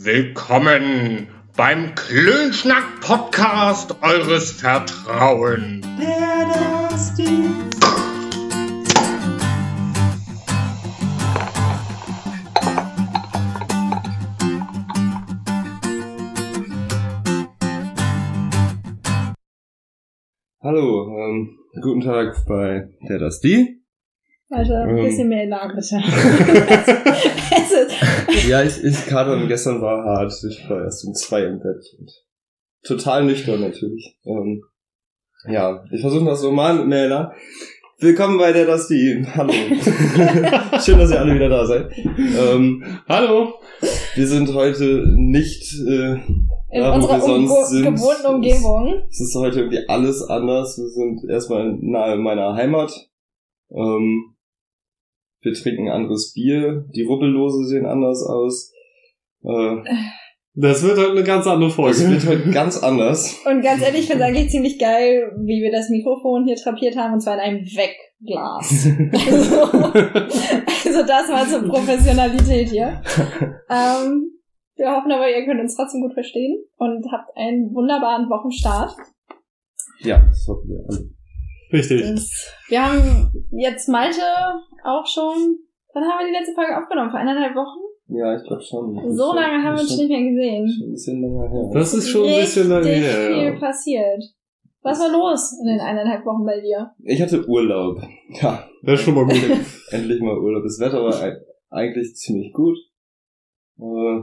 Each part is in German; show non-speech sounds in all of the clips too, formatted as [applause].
Willkommen beim Klönschnack-Podcast eures Dusty. Hallo, ähm, guten Tag bei der das. Warte, ein Ähm. bisschen mehr ist, [laughs] [laughs] Ja, ich, ich gerade gestern war hart. Ich war erst um zwei im Bett. Total nüchtern natürlich. Ähm, ja, ich versuche das so mal mit Mela. Willkommen bei der das die. Hallo. [laughs] Schön, dass ihr alle wieder da seid. Ähm, Hallo. wir sind heute nicht äh, in da, unserer wir sonst umge- sind. gewohnten Umgebung. Es ist heute irgendwie alles anders. Wir sind erstmal nahe meiner Heimat. Ähm, wir trinken anderes Bier. Die Rubbellose sehen anders aus. Äh, Das wird heute eine ganz andere es Folge. wird heute ganz anders. Und ganz ehrlich, ich finde es eigentlich ziemlich geil, wie wir das Mikrofon hier trapiert haben, und zwar in einem Wegglas. also, [laughs] also das mal zur Professionalität hier. Ähm, wir hoffen aber, ihr könnt uns trotzdem gut verstehen und habt einen wunderbaren Wochenstart. ja, das hoffen wir alle. Richtig. Das, wir haben jetzt Malte auch schon, wann haben wir die letzte Folge aufgenommen? Vor eineinhalb Wochen? Ja, ich glaube schon. So lange haben wir uns schon, nicht mehr gesehen. schon ein bisschen länger her. Das ist schon ein bisschen lange Richtig her. viel Ja. passiert. Was war los in den eineinhalb Wochen bei dir? Ich hatte Urlaub. Ja, Das ist schon mal gut. [laughs] endlich mal Urlaub. Das Wetter war ei- eigentlich ziemlich gut. Äh,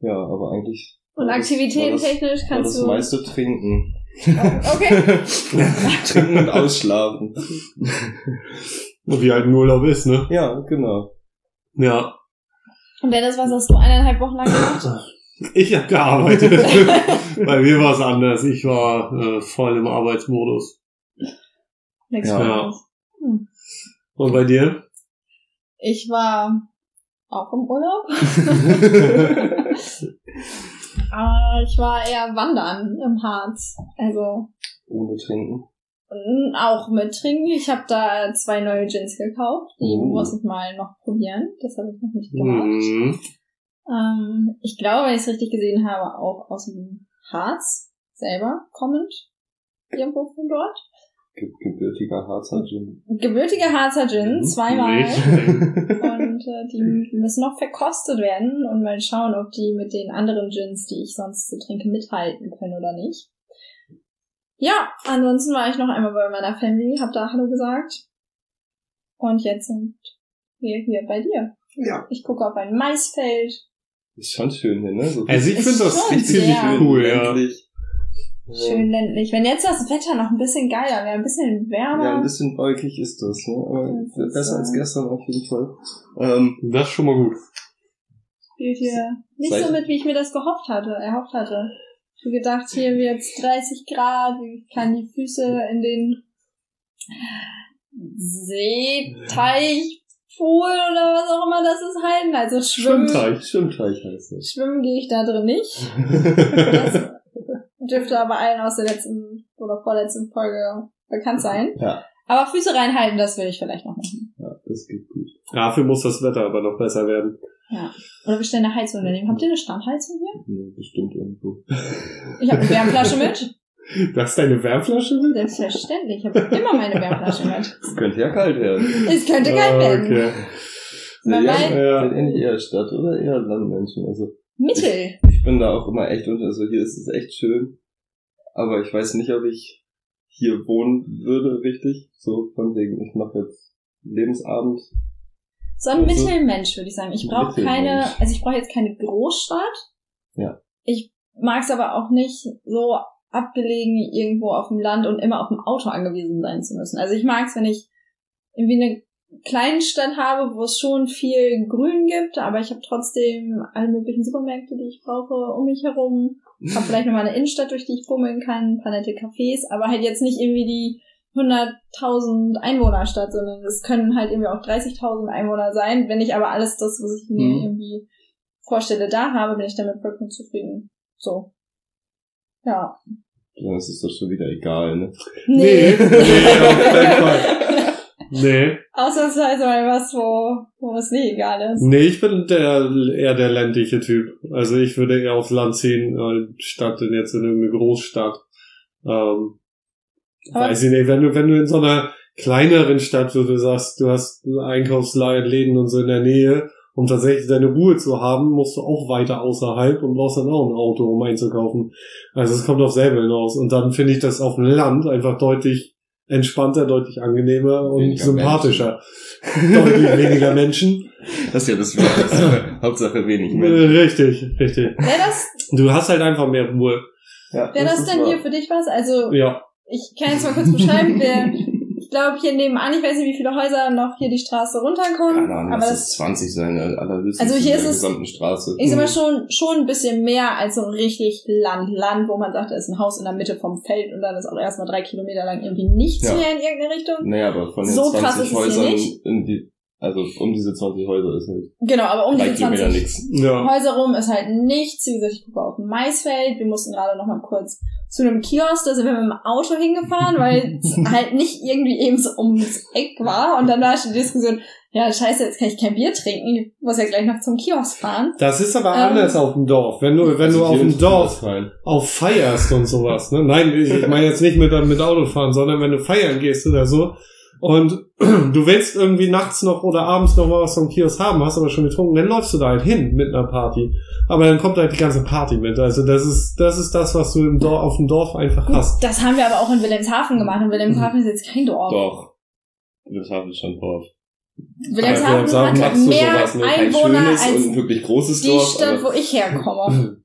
ja, aber eigentlich Und war das- Aktivitäten war das- technisch war kannst das du. meiste trinken. Okay. [laughs] trinken und ausschlafen. [laughs] Und wie halt ein Urlaub ist, ne? Ja, genau. Ja. Und Dennis, was hast du eineinhalb Wochen lang gemacht? Ich habe gearbeitet. [laughs] Bei mir war es anders. Ich war äh, voll im Arbeitsmodus. Nix Ja. Besonderes. Hm. Und bei dir? Ich war auch im Urlaub. Aber [laughs] [laughs] ich war eher wandern im Harz. Also Ohne trinken. Mm, auch mit Trinken. Ich habe da zwei neue Gins gekauft. Die Oh. muss ich mal noch probieren. Das habe ich noch nicht gemacht. Mhm. Ähm, ich glaube, wenn ich es richtig gesehen habe, auch aus dem Harz selber kommend. Irgendwo von dort. Ge gebürtiger Harzer Gin. Gebürtige Harzer Gin, Mhm. zweimal. [laughs] Und äh, die müssen noch verkostet werden und mal schauen, ob die mit den anderen Gins, die ich sonst so trinke, mithalten können oder nicht. Ja, ansonsten war ich noch einmal bei meiner Family, hab da Hallo gesagt. Und jetzt sind wir hier bei dir. Ja. Ich gucke auf ein Maisfeld. Ist schon schön hier, ne? So Also ich finde das sehr cool, ja. ländlich. Schön ländlich. Wenn jetzt das Wetter noch ein bisschen geiler wäre, ein bisschen wärmer. Ja, ein bisschen wolkig ist das, ne? Aber Das besser als gestern auf jeden Fall. Ähm, Das ist schon mal gut. spielt hier nicht so mit, wie ich mir das gehofft hatte, erhofft hatte. Gedacht, hier wird's 30 Grad, ich kann die Füße in den Seeteich, Pool oder was auch immer das ist halten. Also schwimmen, Schwimmteich. Schwimmteich heißt das. schwimmen gehe ich da drin nicht. [laughs] Das dürfte aber allen aus der letzten oder vorletzten Folge bekannt sein. Ja. Aber Füße reinhalten, das will ich vielleicht noch machen. ja, das geht gut. Dafür muss das Wetter aber noch besser werden. Oder wir stellen eine Heizung daneben. Habt ihr eine Standheizung hier? Ja, bestimmt irgendwo. Ich habe eine Wärmflasche mit. [laughs] Das ist deine Wärmflasche mit? Selbstverständlich. Ich habe immer meine Wärmflasche mit. [laughs] Es könnte ja kalt werden. Es könnte geil werden. Okay. Man Seid weiß- ihr, Ja. seid ihr nicht eher Stadt oder eher Landmenschen? Also Mittel. ich bin da auch immer echt unter. Also hier ist es echt schön. Aber ich weiß nicht, ob ich hier wohnen würde, richtig. So von wegen, ich mache jetzt Lebensabend. So ein Also- Mittelmensch, würde ich sagen. Ich brauche keine, also ich brauche jetzt keine Großstadt. Ja. Ich mag es aber auch nicht so abgelegen irgendwo auf dem Land und immer auf dem Auto angewiesen sein zu müssen. Also ich mag es, wenn ich irgendwie eine Kleinstadt habe, wo es schon viel Grün gibt, aber ich habe trotzdem alle möglichen Supermärkte, die ich brauche, um mich herum. Hab [laughs] vielleicht nochmal eine Innenstadt, durch die ich bummeln kann, ein paar nette Cafés, aber halt jetzt nicht irgendwie die 100.000 Einwohnerstadt, sondern es können halt irgendwie auch 30.000 Einwohner sein. Wenn ich aber alles das, was ich mir Mhm. irgendwie vorstelle, da habe, bin ich damit vollkommen zufrieden. So. Ja. Ja, das ist doch schon wieder egal, ne? Nee, nee, [laughs] auf keinen Fall. Nee. Ausnahmsweise mal was, wo, wo es nicht egal ist. Nee, ich bin der, eher der ländliche Typ. Also ich würde eher aufs Land ziehen, statt in jetzt in irgendeine Großstadt. Ähm, Aber- weiß ich nicht, wenn du, wenn du in so einer kleineren Stadt, wo du sagst, du hast Einkaufsläden und so in der Nähe, um tatsächlich deine Ruhe zu haben, musst du auch weiter außerhalb und brauchst dann auch ein Auto, um einzukaufen. Also es kommt auf selber hinaus. Und dann finde ich das auf dem Land einfach deutlich entspannter, deutlich angenehmer und Weniger sympathischer. deutlich weniger Menschen. Das ist ja das Wichtigste. [laughs] Hauptsache wenig Äh, Menschen. Richtig, richtig. Wäre das, Du hast halt einfach mehr Ruhe. Ja, wär das ist denn wahr. hier für dich was? Also, Ja. Ich kann jetzt mal kurz beschreiben, [laughs] wir, ich glaube hier nebenan, ich weiß nicht, wie viele Häuser noch hier die Straße runterkommen, Keine Ahnung, aber das es 20 sein, allerhöchstens Also hier ist es- gesamten Straße. Ich sag mal schon, schon ein bisschen mehr als so richtig Land, Land, wo man sagt, da ist ein Haus in der Mitte vom Feld und dann ist auch erstmal drei Kilometer lang irgendwie nichts Ja. mehr in irgendeine Richtung. Naja, aber von den So krass 20 ist es hier Häusern nicht. in die, also um diese 20 Häuser ist halt Genau, aber um diese Kilometer 20 nix. Ja. Häuser rum ist halt nichts. Wie gesagt, ich gucke auf ein Maisfeld. Wir mussten gerade noch mal kurz zu einem Kiosk, da sind wir mit dem Auto hingefahren, weil es [laughs] halt nicht irgendwie eben so ums Eck war. Und dann war schon die Diskussion, ja, scheiße, jetzt kann ich kein Bier trinken. Ich muss ja gleich noch zum Kiosk fahren. Das ist aber Ähm. anders auf dem Dorf. Wenn du, wenn Also du auf hier dem Dorf auf feierst und sowas, ne? Nein, ich ich meine jetzt nicht mit, mit Autofahren, sondern wenn du feiern gehst oder so und [clears throat] du willst irgendwie nachts noch oder abends noch mal was vom Kiosk haben, hast aber schon getrunken, dann läufst du da halt hin mit einer Party. Aber dann kommt halt die ganze Party mit. Also das ist, das ist das, was du im Dorf, auf dem Dorf einfach hast. Das haben wir aber auch in Wilhelmshaven gemacht. Und Wilhelmshaven ist jetzt kein Dorf. Doch. Habe ich schon drauf. Wilhelmshaven Wilhelmshaven hat mehr sowas, ne? Einwohner als ein wirklich großes die Dorf. Stadt, wo ich herkomme. [laughs]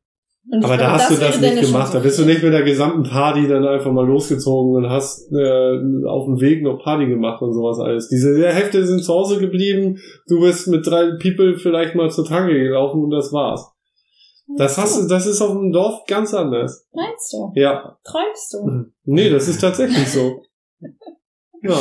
Und Aber da hast du das nicht gemacht. Da bist du nicht mit der gesamten Party dann einfach mal losgezogen und hast äh, auf dem Weg noch Party gemacht und sowas alles. Diese Hälfte sind zu Hause geblieben. Du bist mit drei People vielleicht mal zur Tanke gelaufen und das war's. Das hast du, das ist auf dem Dorf ganz anders. Meinst du? Ja. Träumst du? Nee, das ist tatsächlich so. [laughs] Ja.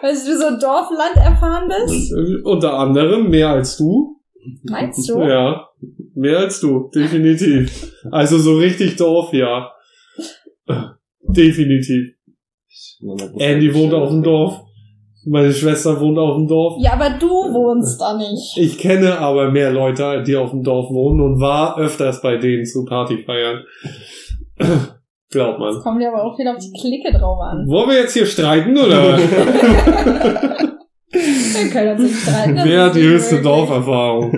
Weil du so Dorfland erfahren bist? Äh, Unter anderem mehr als du. Meinst du? Ja. Mehr als du, definitiv. Also so richtig Dorf, ja. Definitiv. Andy wohnt auf dem Dorf. Meine Schwester wohnt auf dem Dorf. Ja, aber du wohnst da nicht. Ich kenne aber mehr Leute, die auf dem Dorf wohnen und war öfters bei denen zu Partyfeiern. Glaubt man. Kommt ja aber auch viel auf die Clique drauf an. Wollen wir jetzt hier streiten oder? [laughs] [laughs] Wir können uns nicht streiten. Wer hat die höchste. Dorferfahrung?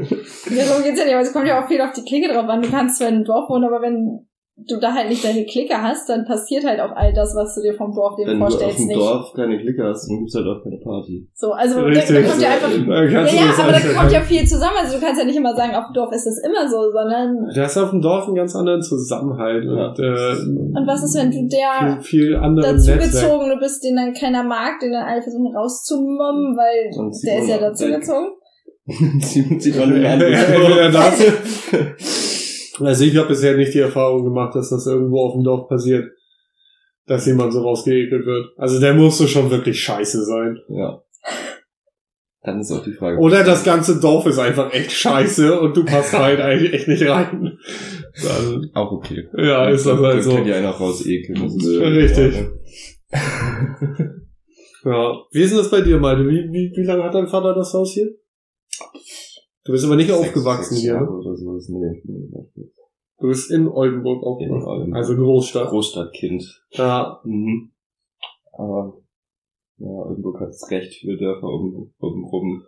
Ja, so geht's ja nicht, aber es kommt ja auch viel auf die Clique drauf an. Du kannst zwar in einem Dorf wohnen, aber wenn du da halt nicht deine Clique hast, dann passiert halt auch all das, was du dir vom Dorf dem Wenn du auf vorstellst, dem nicht. Dorf keine Clique hast, dann gibt's halt auch keine Party. So, also da, da kommt ja einfach. Ja, ja, das aber da einfach- kommt ja viel zusammen. Also du kannst ja nicht immer sagen, auf dem Dorf ist es immer so, sondern Du hast auf dem Dorf einen ganz anderen Zusammenhalt Ja. und äh, und was ist, wenn du der viel, viel anderen Netzwerk. dazugezogen du bist, den dann keiner mag, den dann alle versuchen rauszumommen, weil der ist ja dazugezogen. Den Entweder das. Also ich habe bisher nicht die Erfahrung gemacht, dass das irgendwo auf dem Dorf passiert, dass jemand so rausgeekelt wird. Also der musste schon wirklich scheiße sein. Ja. Dann ist auch die Frage. Oder das ganze Dorf ist einfach echt scheiße und du passt [laughs] halt eigentlich echt nicht rein. Dann, Auch okay. ja, ist das halt so. ihr einen auch raus ekeln. Ja, richtig. [laughs] Ja. Wie ist denn das bei dir, Malte? Wie, wie, wie lange hat dein Vater das Haus hier? Du bist aber nicht Sechs- aufgewachsen sechs hier, ne? Oder sowas. Nee, Du bist in Oldenburg aufgewachsen. Oldenburg. Also Großstadt. Großstadtkind. Ja, Mhm. Aber ja, Oldenburg hat recht viele Dörfer um, um, rum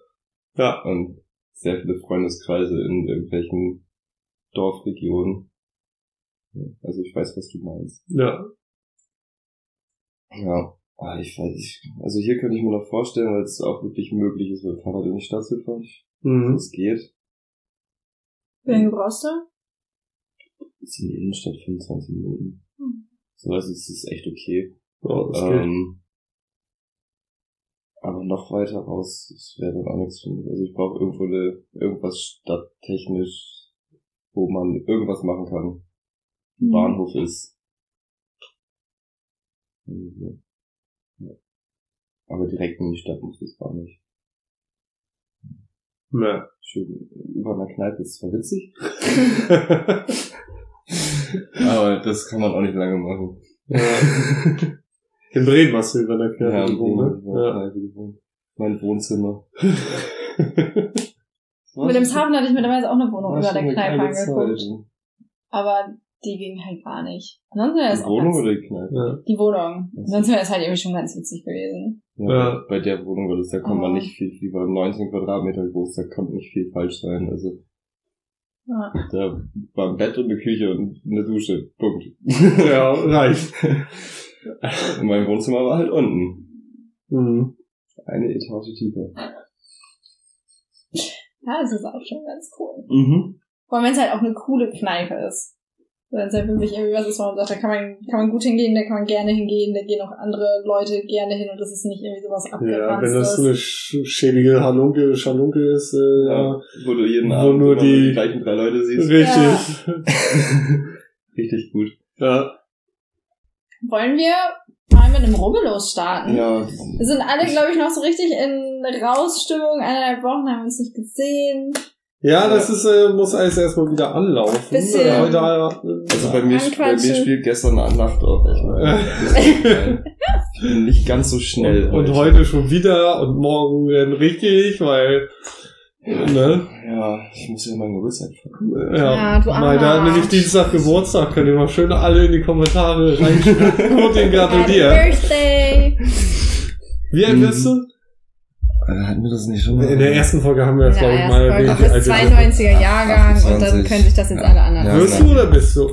ja. und sehr viele Freundeskreise in irgendwelchen Dorfregionen. Also ich weiß, was du meinst. Ja. Ja. Ah, ich weiß nicht. Also hier könnte ich mir noch vorstellen, weil es auch wirklich möglich ist, mit dem Fahrrad in die Stadt zu fahren. Mhm. Es geht. Wie lange brauchst du? Ist in die Innenstadt 25 Minuten. Hm. So, also es ist echt okay. Ja, das geht. Ähm, aber noch weiter raus, das wäre dann auch nichts für mich. Also ich brauche irgendwo eine, irgendwas stadttechnisch, wo man irgendwas machen kann. Ein Mhm. Bahnhof ist. Mhm. Ja. Aber direkt in die Stadt muss es gar nicht. Ja. Schön über einer Kneipe ist zwar witzig, [laughs] aber das kann man auch nicht lange machen. ja. In Bremen hast du über der Kneipe Ja, gewohnt, in ne? der Kneipe gewohnt. Mein Wohnzimmer. [laughs] Hafen hatte ich mir damals auch eine Wohnung über der eine Kneipe angeguckt. Zeit. Aber die ging halt gar nicht. Ansonsten Die Wohnung ganz, oder die Kneipe? Ja. die Wohnung. Sonst wäre das halt irgendwie schon ganz witzig gewesen. Ja, Ja. Bei der Wohnung war das, da konnte man Oh. nicht viel, die war 19 Quadratmeter groß, da konnte nicht viel falsch sein. Also Ja. da war ein Bett und eine Küche und eine Dusche. Punkt. [laughs] Ja, reicht. [laughs] Und mein Wohnzimmer war halt unten. Mhm. Eine Etage tiefer. ja, das ist auch schon ganz cool. Mhm. Vor allem, wenn es halt auch eine coole Kneipe ist. Wenn es halt wirklich irgendwie was ist, man sagt, da kann man, kann man gut hingehen, da kann man gerne hingehen, da gehen auch andere Leute gerne hin und das ist nicht irgendwie sowas Ja, wenn das abgeranztes. eine sch- schäbige Halunke, Schalunke ist, äh, Ja, ja. wo du jeden Wo Abend nur immer die- die gleichen drei Leute siehst. Richtig. [laughs] Richtig gut. Ja. Wollen wir mal mit einem Rubbellos starten? Ja, Wir sind alle, glaube ich, noch so richtig in Rausstimmung. Eineinhalb Wochen haben wir uns nicht gesehen. Ja, das ist, äh, muss alles erstmal wieder anlaufen. Bisschen- Äh, heute, also bei mir, bei mir spielt gestern Nacht auch echt. Ich [laughs] bin nicht ganz so schnell. und heute schon wieder und morgen werden richtig, weil, ne? Ja, ich muss ja meinen Geburtstag feiern. Ja, Ja, du Weil da nämlich Dienstag Geburtstag, könnt ihr mal schön alle in die Kommentare reinschreiben [laughs] und den Happy gratulieren. Birthday! Wie alt bist du? Hatten wir das nicht schon mal? In der ersten Folge haben wir das, glaube ich, mal erwähnt. Du bist bist. 92er Jahrgang und dann 28. können sich das jetzt alle anderen. Ja. Wirst du oder bist du?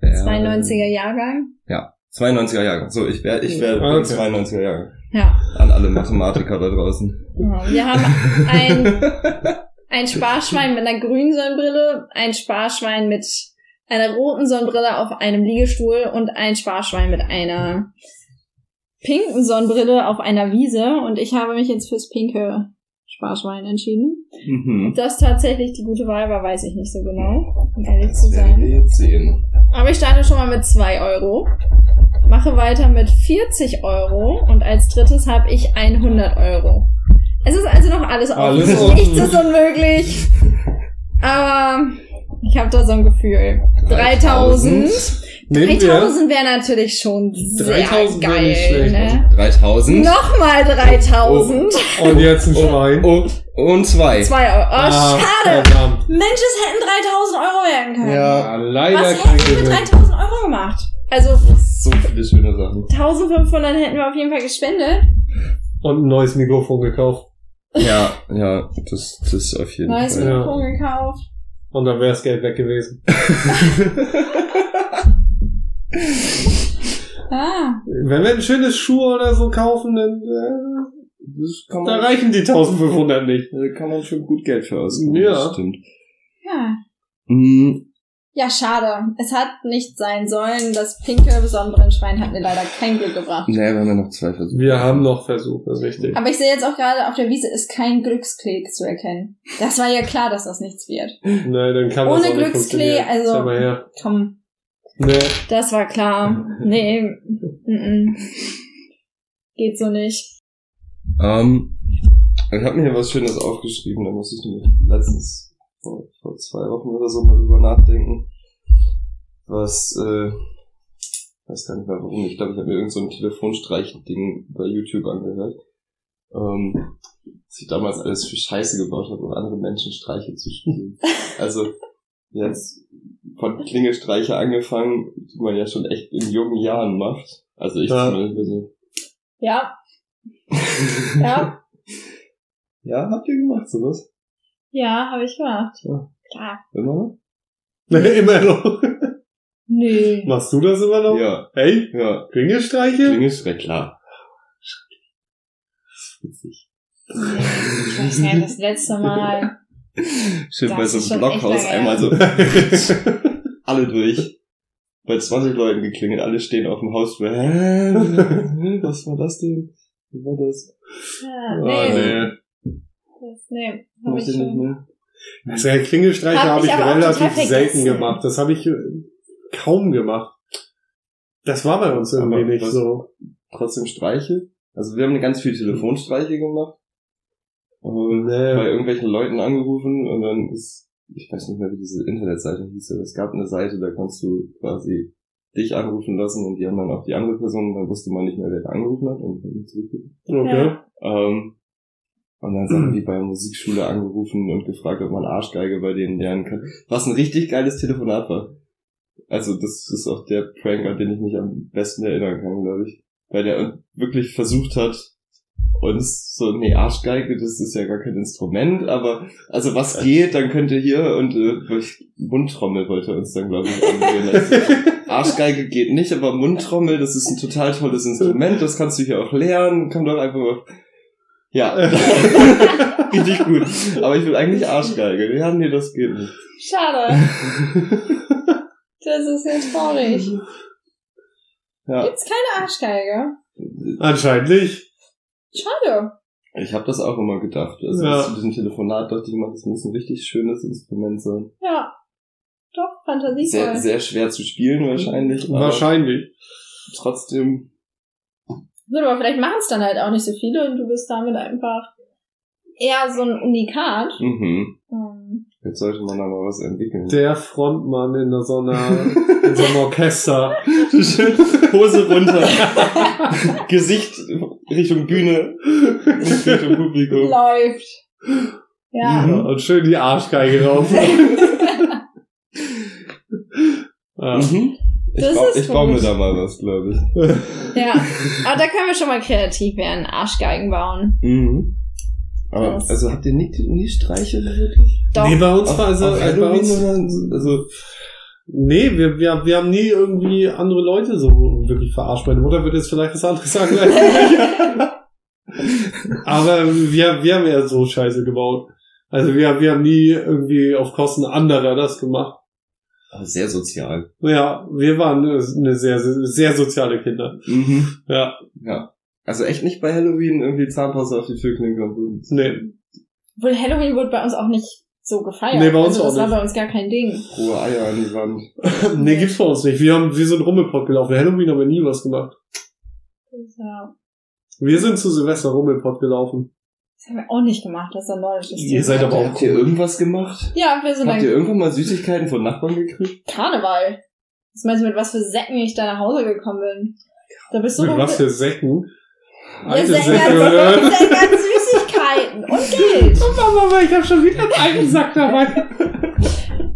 Ja, 92er Jahrgang? Ja, 92er Jahrgang. So, ich wäre ich wär Ah, okay. 92er Jahrgang. Ja. An alle Mathematiker da draußen. Ja, Wir haben ein, [laughs] ein Sparschwein mit einer grünen Sonnenbrille, ein Sparschwein mit einer roten Sonnenbrille auf einem Liegestuhl und ein Sparschwein mit einer pinken Sonnenbrille auf einer Wiese. Und ich habe mich jetzt fürs pinke Sparschwein entschieden. Mhm. Ob das tatsächlich die gute Wahl war, weiß ich nicht so genau, um ehrlich zu sein. wir jetzt sehen. Aber ich starte schon mal mit 2 Euro. Mache weiter mit 40 Euro und als drittes habe ich 100 Euro. Es ist also noch alles offen. Alles offen. Nichts ist unmöglich. Aber ich habe da so ein Gefühl. 3000. Nehmen wir 3000 wäre natürlich schon sehr 3000 wäre geil. nicht schlecht. Ne? 3000. Nochmal 3000. und jetzt ein Schwein. Oh, und zwei. 2 Euro. Oh, Ah, schade. Verdammt. Mensch, es hätten 3000 Euro werden können. Ja, Ja, leider Was hätten wir mit Gewinn. 3000 Euro gemacht? Also so viele schöne Sachen. 1500 hätten wir auf jeden Fall gespendet. Und ein neues Mikrofon gekauft. Ja, ja, das, das ist auf jeden Neues Fall. Ja. Mikrofon gekauft. Und dann wäre das Geld weg gewesen. [laughs] [laughs] Ah, Wenn wir ein schönes Schuh oder so kaufen, dann äh, Das kann da man, reichen die 1500 nicht. da kann man schon gut Geld für ausgeben. Ja. Das stimmt. ja. Mhm. Ja, schade. Es hat nicht sein sollen. Das pinke Sonnenbrennschwein hat mir leider kein Glück gebracht. Nee, wir haben ja noch zwei Versuche. Wir haben noch Versuche, richtig. Aber ich sehe jetzt auch gerade, auf der Wiese ist kein Glücksklee zu erkennen. Das war ja klar, dass das nichts wird. Nein, dann kann Ohne auch nicht Glücksklee, also-. Komm, Nee. das war klar. Nee, geht so nicht. Ähm, ich habe mir hier was Schönes aufgeschrieben, da muss ich nämlich letztens vor, vor zwei Wochen oder so mal drüber nachdenken. Was, äh, weiß gar nicht mehr warum. Ich glaube, ich habe mir irgend so ein Telefonstreich-Ding bei YouTube angehört. Ähm, was ich damals alles für Scheiße gebaut habe, um andere Menschen Streiche zu spielen. [laughs] also, jetzt von Klingelstreiche angefangen, die man ja schon echt in jungen Jahren macht. Also ich Ja. zumindest. Also, Ja, [laughs] ja, ja, habt ihr gemacht sowas? ja, habe ich gemacht. Ja. Klar. Immer noch? [laughs] immer noch. Nö. Machst du das immer noch? Ja, Hey, ja. Klingelstreiche? Klingelstreich, klar. Witzig. Ich weiß nicht, das letzte Mal. Schön Das bei so einem Blockhaus einmal so [laughs] [laughs] alle durch. Bei 20 Leuten geklingelt, alle stehen auf dem Hausflur. Hä? Was war das denn? Wie war das? Ja, Oh, nee, nee. das, nee, hab ich ich nicht schon. mehr. Also ja, Klingelstreiche Hab habe ich relativ selten vergessen. gemacht. Das habe ich äh, kaum gemacht. Das war bei uns irgendwie Aber nicht so. Trotzdem Streiche. Also wir haben ganz viele Telefonstreiche gemacht. Und Nee. bei irgendwelchen Leuten angerufen und dann ist, ich weiß nicht mehr, wie diese Internetseite hieß, aber es gab eine Seite, da kannst du quasi dich anrufen lassen und die haben dann auch die andere Person, dann wusste man nicht mehr, wer da angerufen hat und nicht zurückrufen. Okay. Ja. Ähm, Und dann haben [clears throat] die bei der Musikschule angerufen und gefragt, ob man Arschgeige bei denen lernen kann. Was ein richtig geiles Telefonat war. Also das ist auch der Prank, an den ich mich am besten erinnern kann, glaube ich. Weil der wirklich versucht hat, uns so, nee, Arschgeige, das ist ja gar kein Instrument, aber also was geht, dann könnt ihr hier und äh, Mundtrommel wollte er uns dann, glaube ich, angehen. [laughs] Arschgeige geht nicht, aber Mundtrommel, das ist ein total tolles Instrument, das kannst du hier auch lernen, komm doch einfach mal. Ja, [laughs] richtig gut. Aber ich will eigentlich Arschgeige. Ja, nee, das geht nicht. Schade. [laughs] Das ist ja traurig. Ja, Gibt's keine Arschgeige? Anscheinend nicht. Schade. ich habe das auch immer gedacht. Also Ja. zu diesem Telefonat dachte ich immer, das muss ein richtig schönes Instrument sein. Ja. Doch, fantasievoll. Sehr, sehr schwer zu spielen wahrscheinlich. aber Wahrscheinlich. Trotzdem. Gut, aber vielleicht machen es dann halt auch nicht so viele und du bist damit einfach eher so ein Unikat. Mhm. Hm. Jetzt sollte man da mal was entwickeln. Der Frontmann in so einer, [laughs] in so einem Orchester. Hose runter. [laughs] Gesicht Richtung Bühne. [laughs] Nicht Richtung Publikum. Läuft. Ja. Mhm. Und schön die Arschgeige drauf. [laughs] ja. Mhm. Ich, Das ist ich baue mir da mal was, glaube ich. [laughs] ja. Aber da können wir schon mal kreativ werden. Arschgeigen bauen. Mhm. Aber, also habt ihr nie, nie Streiche wirklich? Doch. Nee, bei uns war also, auf äh, bei uns, also, nee, wir, wir, wir haben nie irgendwie andere Leute so wirklich verarscht. Meine Mutter würde jetzt vielleicht was anderes sagen. als [laughs] ich. Aber wir, wir haben eher so Scheiße gebaut. Also wir, wir haben nie irgendwie auf Kosten anderer das gemacht. aber sehr sozial. Ja, wir waren eine sehr, sehr, sehr soziale Kinder. Mhm. Ja, Ja. Also echt nicht bei Halloween irgendwie Zahnpasta auf die Türklinke und so. nee. Obwohl Halloween wurde bei uns auch nicht so gefeiert. Nee, bei uns also das auch war nicht. bei uns gar kein Ding. Rohe Eier an die Wand. [laughs] nee, gibt's bei uns nicht. Wir haben, wir sind Rummelpott gelaufen. Halloween haben wir nie was gemacht. Ja. Wir sind zu Silvester Rummelpott gelaufen. Das haben wir auch nicht gemacht. Das ist ein nordisches Ihr Ziel. seid aber auch Habt ihr irgendwas gemacht? Ja, wir sind Habt ihr irgendwann mal Süßigkeiten von Nachbarn gekriegt? Karneval. Was meinst du, mit was für Säcken ich da nach Hause gekommen bin? Da bist du Mit was für Säcken? Ja, Alte Säcken, Säcke, oder? Säcken, Süßigkeiten und Geld. Mama, ich hab schon wieder einen alten Sack dabei.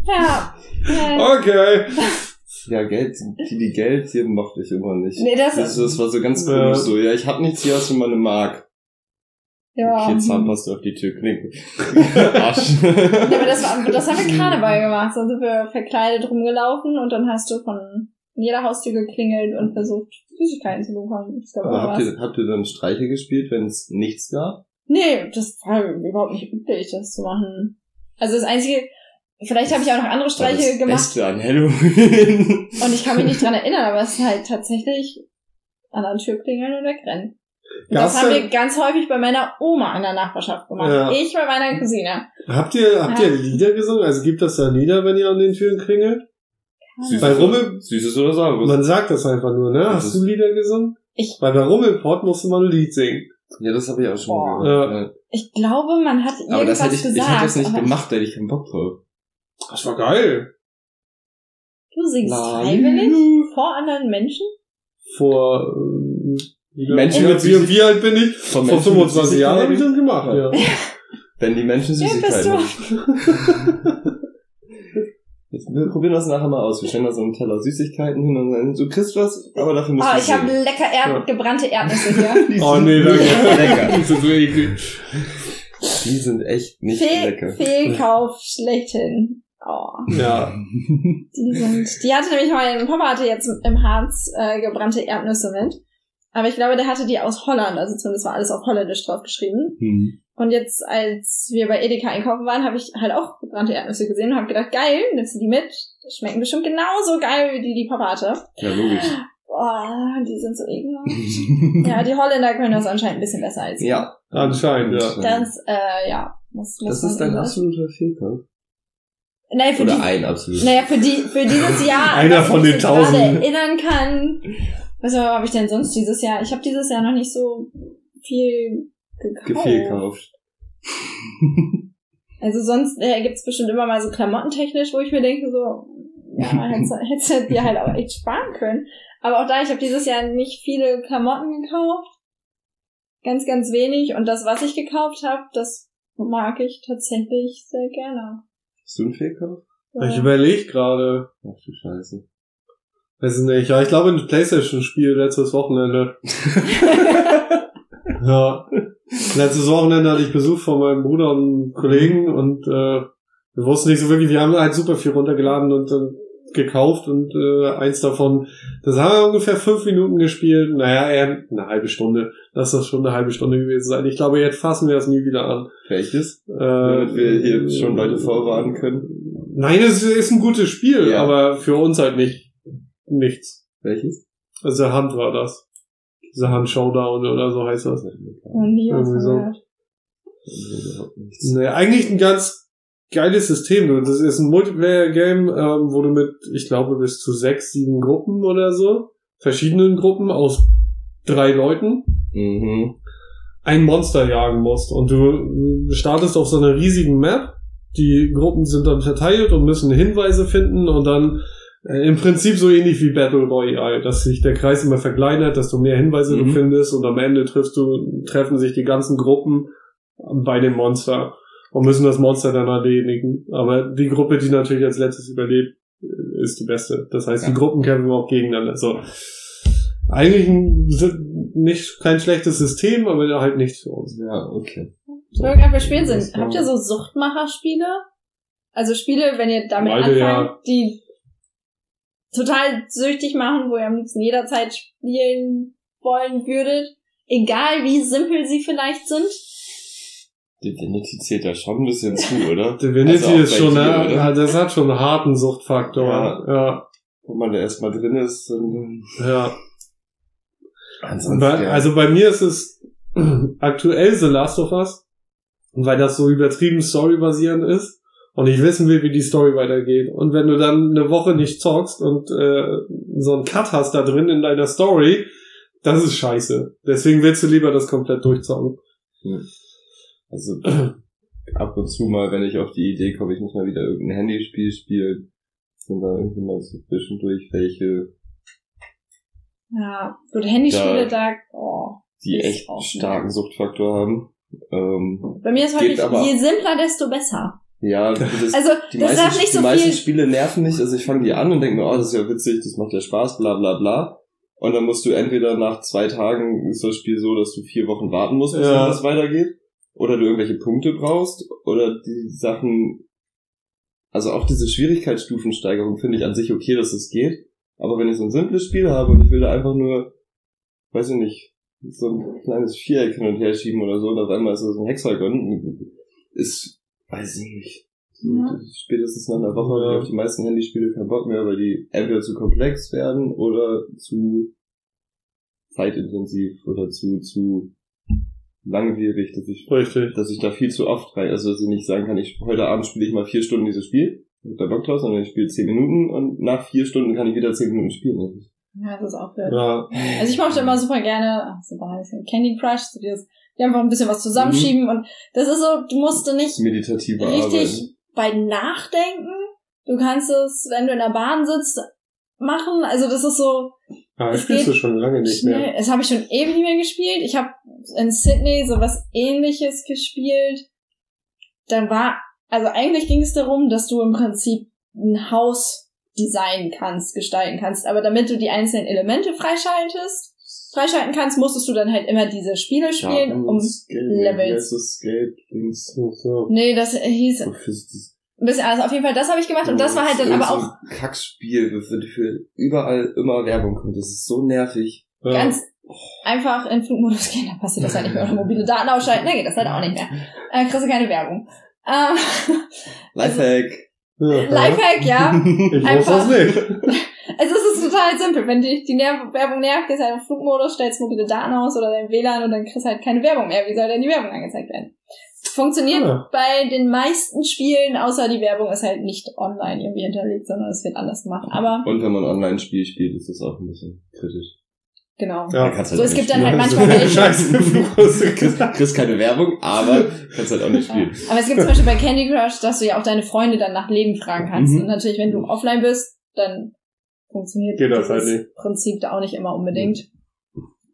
Ja. Äh, Okay. Ja, Geld, die, die Geld hier mochte ich immer nicht. Nee, das Das, das war so ganz Ja. komisch so. Ja, ich hab nichts hier, was du mal eine Mark. ja. Okay, Zahnpasta auf die Türklinke. [laughs] Arsch. Ja, aber das, war, das haben wir [laughs] Karneval gemacht. Da sind wir verkleidet rumgelaufen und dann hast du von jeder Haustür geklingelt und versucht, Süßigkeiten zu bekommen. Ich glaube, Aber habt ihr, habt ihr dann Streiche gespielt, wenn es nichts gab? Nee, das war überhaupt nicht üblich, das zu machen. Also das Einzige, vielleicht habe ich auch noch andere Das Streiche das gemacht Beste an Halloween. [laughs] und ich kann mich nicht dran erinnern, aber es ist halt tatsächlich an der Tür klingeln und wegrennen. Und das haben wir ganz häufig bei meiner Oma in der Nachbarschaft gemacht. Ja. Ich bei meiner Cousine. Habt ihr, habt Ja. ihr Lieder gesungen? Also gibt es da Lieder, wenn ihr an den Türen klingelt? Süßes Bei oder- Rummel- Süßes oder Saures? Man sagt das einfach nur, ne? Hast du Lieder gesungen? Ich- Weil bei Rummelpott musste man ein Lied singen. Ja, das habe ich auch schon Boah. gehört. Ja. Ich glaube, man hat Aber das irgendwas hätte ich, gesagt. ich hätte das nicht gemacht, da hätte ich keinen Bock drauf. Das war geil. Du singst La- freiwillig vor anderen Menschen? Vor, ähm, wie, Menschen wie, mit wie, wie alt bin ich? Vor Menschen 25 mit Jahren habe ich das Süßigkeiten? gemacht, ja. Wenn die Menschen Ja, bist Süßigkeiten du. [laughs] [laughs] Jetzt, wir probieren das nachher mal aus. Wir stellen da so einen Teller Süßigkeiten hin und sagen, du kriegst was, aber dafür musst Ah, du ich habe lecker Erd Ja. gebrannte Erdnüsse [laughs] hier. Die Oh sind nee, danke. lecker. [laughs] Das ist so eklig. Die sind echt nicht Fehl, lecker. Fehlkauf schlechthin. Oh, Ja. die sind. Die hatte nämlich mein Papa hatte jetzt im Harz äh, gebrannte Erdnüsse mit. Aber ich glaube, der hatte die aus Holland, also zumindest war alles auf Holländisch drauf geschrieben. Hm. Und jetzt, als wir bei Edeka einkaufen waren, habe ich halt auch gebrannte Erdnüsse gesehen und habe gedacht, geil, nimmst du die mit? Die schmecken bestimmt genauso geil, wie die, die Papa hatte. Ja, logisch. Oh, die sind so ekelhaft. [laughs] ja, die Holländer können das anscheinend ein bisschen besser als wir. ja. Anscheinend, ja. Das, äh, ja. Das, muss Das ist dein sagen. absoluter Fehlkauf. Naja, für Oder die, ein absoluter. naja, für die, für dieses Jahr, [laughs] Einer von den Tausenden. erinnern kann. Was habe ich denn sonst dieses Jahr? Ich habe dieses Jahr noch nicht so viel gekauft. [laughs] Also sonst äh, gibt's bestimmt immer mal so klamottentechnisch, wo ich mir denke so, ja, [laughs] hättest, du- dir halt auch echt sparen können. Aber auch da, ich habe dieses Jahr nicht viele Klamotten gekauft. ganz, ganz wenig. Und das, was ich gekauft habe, das mag ich tatsächlich sehr gerne. Hast du einen Fehlkauf? Ich Ja. überlege gerade. Ach du Scheiße. Weiß ich nicht. Ja, ich glaube ein Playstation-Spiel letztes Wochenende. [laughs] ja. Letztes Wochenende hatte ich Besuch von meinem Bruder und Kollegen und äh, wir wussten nicht so wirklich, wir haben halt super viel runtergeladen und dann gekauft und äh, eins davon, das haben wir ungefähr fünf Minuten gespielt. Naja, eher eine halbe Stunde. Lass das schon eine halbe Stunde gewesen sein. Ich glaube, jetzt fassen wir das nie wieder an. Welches? Äh, Damit wir hier schon Leute vorwarnen können. Nein, es ist ein gutes Spiel, Ja. aber für uns halt nicht nichts. Welches? Also Hand war das. Hand Showdown oder so heißt das. Noch nie was Irgendwie so. Nee, eigentlich ein ganz geiles System. Das ist ein Multiplayer-Game, ähm, wo du mit, ich glaube, bis zu sechs, sieben Gruppen oder so, verschiedenen Gruppen aus drei Leuten, Mhm. ein Monster jagen musst. Und du startest auf so einer riesigen Map. Die Gruppen sind dann verteilt und müssen Hinweise finden und dann äh, im Prinzip so ähnlich wie Battle Royale, dass sich der Kreis immer verkleinert, desto mehr Hinweise du Mhm. findest und am Ende triffst du, treffen sich die ganzen Gruppen bei dem Monster und müssen das Monster dann erledigen. Aber die Gruppe, die natürlich als letztes überlebt, äh, ist die beste. Das heißt, die Ja. Gruppen kämpfen auch gegeneinander. So. Eigentlich ein, nicht kein schlechtes System, aber halt nicht für uns. Ja, okay. Ich wollte gerade bei Spielen sind. Habt ihr so Suchtmacher-Spiele? Also Spiele, wenn ihr damit Beide, anfangt, ja. die total süchtig machen, wo ihr am liebsten jederzeit spielen wollen würdet. Egal wie simpel sie vielleicht sind. Divinity zählt da schon ein bisschen zu, [laughs] oder? Divinity Also ist schon, eine, oder? ja, das hat schon einen harten Suchtfaktor. Ja. Ja, Wenn man da erstmal drin ist, dann... ja. Ansonsten, Bei, ja. Also bei mir ist es [clears throat] aktuell The Last of Us, weil das so übertrieben storybasierend ist und ich wissen will, wie die Story weitergeht. Und wenn du dann eine Woche nicht zockst und äh, so einen Cut hast da drin in deiner Story, das ist scheiße. Deswegen willst du lieber das komplett durchzocken. Also ab und zu mal, wenn ich auf die Idee komme, ich muss mal wieder irgendein Handyspiel spielen, sind da irgendwie mal so zwischendurch welche, Ja, gut, Handyspiele da, oh. die echt starken Suchtfaktor haben. Ähm, Bei mir ist häufig, je simpler, desto besser. Ja, [laughs] das, Also, die das meisten, nicht die so meisten viel. Spiele nerven mich, also ich fange die an und denke mir, oh, das ist ja witzig, das macht ja Spaß, bla bla bla. Und dann musst du entweder nach zwei Tagen ist das Spiel so, dass du vier Wochen warten musst, bis Ja. das weitergeht. Oder du irgendwelche Punkte brauchst. Oder die Sachen, also auch diese Schwierigkeitsstufensteigerung finde ich an sich okay, dass es geht. Aber wenn ich so ein simples Spiel habe und ich will da einfach nur, weiß ich nicht, so ein kleines Viereck hin und her schieben oder so, und auf einmal ist das ein Hexagon, ist, weiß ich nicht. Ja. Spätestens nach einer Woche habe ich auf die meisten Handyspiele keinen Bock mehr, weil die entweder zu komplex werden oder zu zeitintensiv oder zu, zu langwierig, dass ich, Richtig. dass ich da viel zu oft rein, also dass ich nicht sagen kann, ich, heute Abend spiele ich mal vier Stunden dieses Spiel, ich hab da Bock drauf, sondern ich spiele zehn Minuten und nach vier Stunden kann ich wieder zehn Minuten spielen. Ja, das ist auch blöd. Ja. Also ich mochte immer super gerne, ach, super heiß, Candy Crush, so dieses, die einfach ein bisschen was zusammenschieben und das ist so, du musst nicht Meditative richtig bei Nachdenken. Du kannst es, wenn du in der Bahn sitzt, machen. Also das ist so Es das spielst du schon lange nicht mehr. schnell. Das habe ich schon ewig nicht mehr gespielt. Ich habe in Sydney sowas ähnliches gespielt. Da war, also eigentlich ging es darum, dass du im Prinzip ein Haus designen kannst, gestalten kannst. Aber damit du die einzelnen Elemente freischaltest, freischalten kannst, musstest du dann halt immer diese Spiele spielen, Daten, um Levels. Dings. Nee, das hieß ein bisschen anders. Auf jeden Fall, das habe ich gemacht und das war halt dann aber so auch ein Kackspiel, für, für überall immer Werbung kommt. Das ist so nervig. Ja. ganz einfach in Flugmodus gehen, dann passiert das halt nicht mehr. Oder mobile Daten ausschalten, dann geht das halt auch nicht mehr. Äh, kriegst du keine Werbung. Ähm, [laughs] Lifehack. Ja. Lifehack, [laughs] ja. Ich wusste Einfach. das nicht. [laughs] Ist total simpel. Wenn dich die Ner Werbung nervt, gehst halt in Flugmodus, stellst mobile Daten aus oder dein WLAN und dann kriegst du halt keine Werbung mehr. Wie soll denn die Werbung angezeigt werden? Funktioniert Ah. bei den meisten Spielen, außer die Werbung ist halt nicht online irgendwie hinterlegt, sondern es wird anders gemacht. Aber Und wenn man Online-Spiel spielt, ist das auch ein bisschen kritisch. genau. Ja. kannst So, es gibt dann halt manchmal [laughs] welche. Scheiße Flugmodus. kriegst, kriegst keine Werbung, aber kannst halt auch nicht Ja. spielen. Aber es gibt zum Beispiel bei Candy Crush, dass du ja auch deine Freunde dann nach Leben fragen kannst. Mhm. Und natürlich, wenn du offline bist, dann funktioniert Geht das halt dieses nicht. Prinzip da auch nicht immer unbedingt.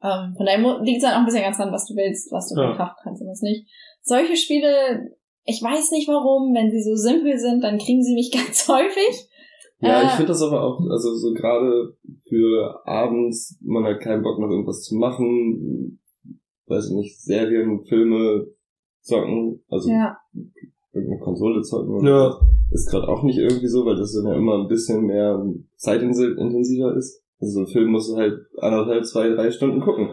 Ähm, von daher liegt es dann auch ein bisschen ganz dran, was du willst, was du Ja. verkraften kannst und was nicht. Solche Spiele, ich weiß nicht warum, wenn sie so simpel sind, dann kriegen sie mich [laughs] ganz häufig. Ja, Äh, ich finde das aber auch, also so gerade für abends, man hat keinen Bock noch irgendwas zu machen, weiß ich nicht, Serien, Filme zocken, also Ja. irgendeine Konsole zocken oder Ja. Ist gerade auch nicht irgendwie so, weil das dann ja immer ein bisschen mehr zeitintensiver ist. Also so ein Film musst du halt anderthalb, zwei, drei Stunden gucken.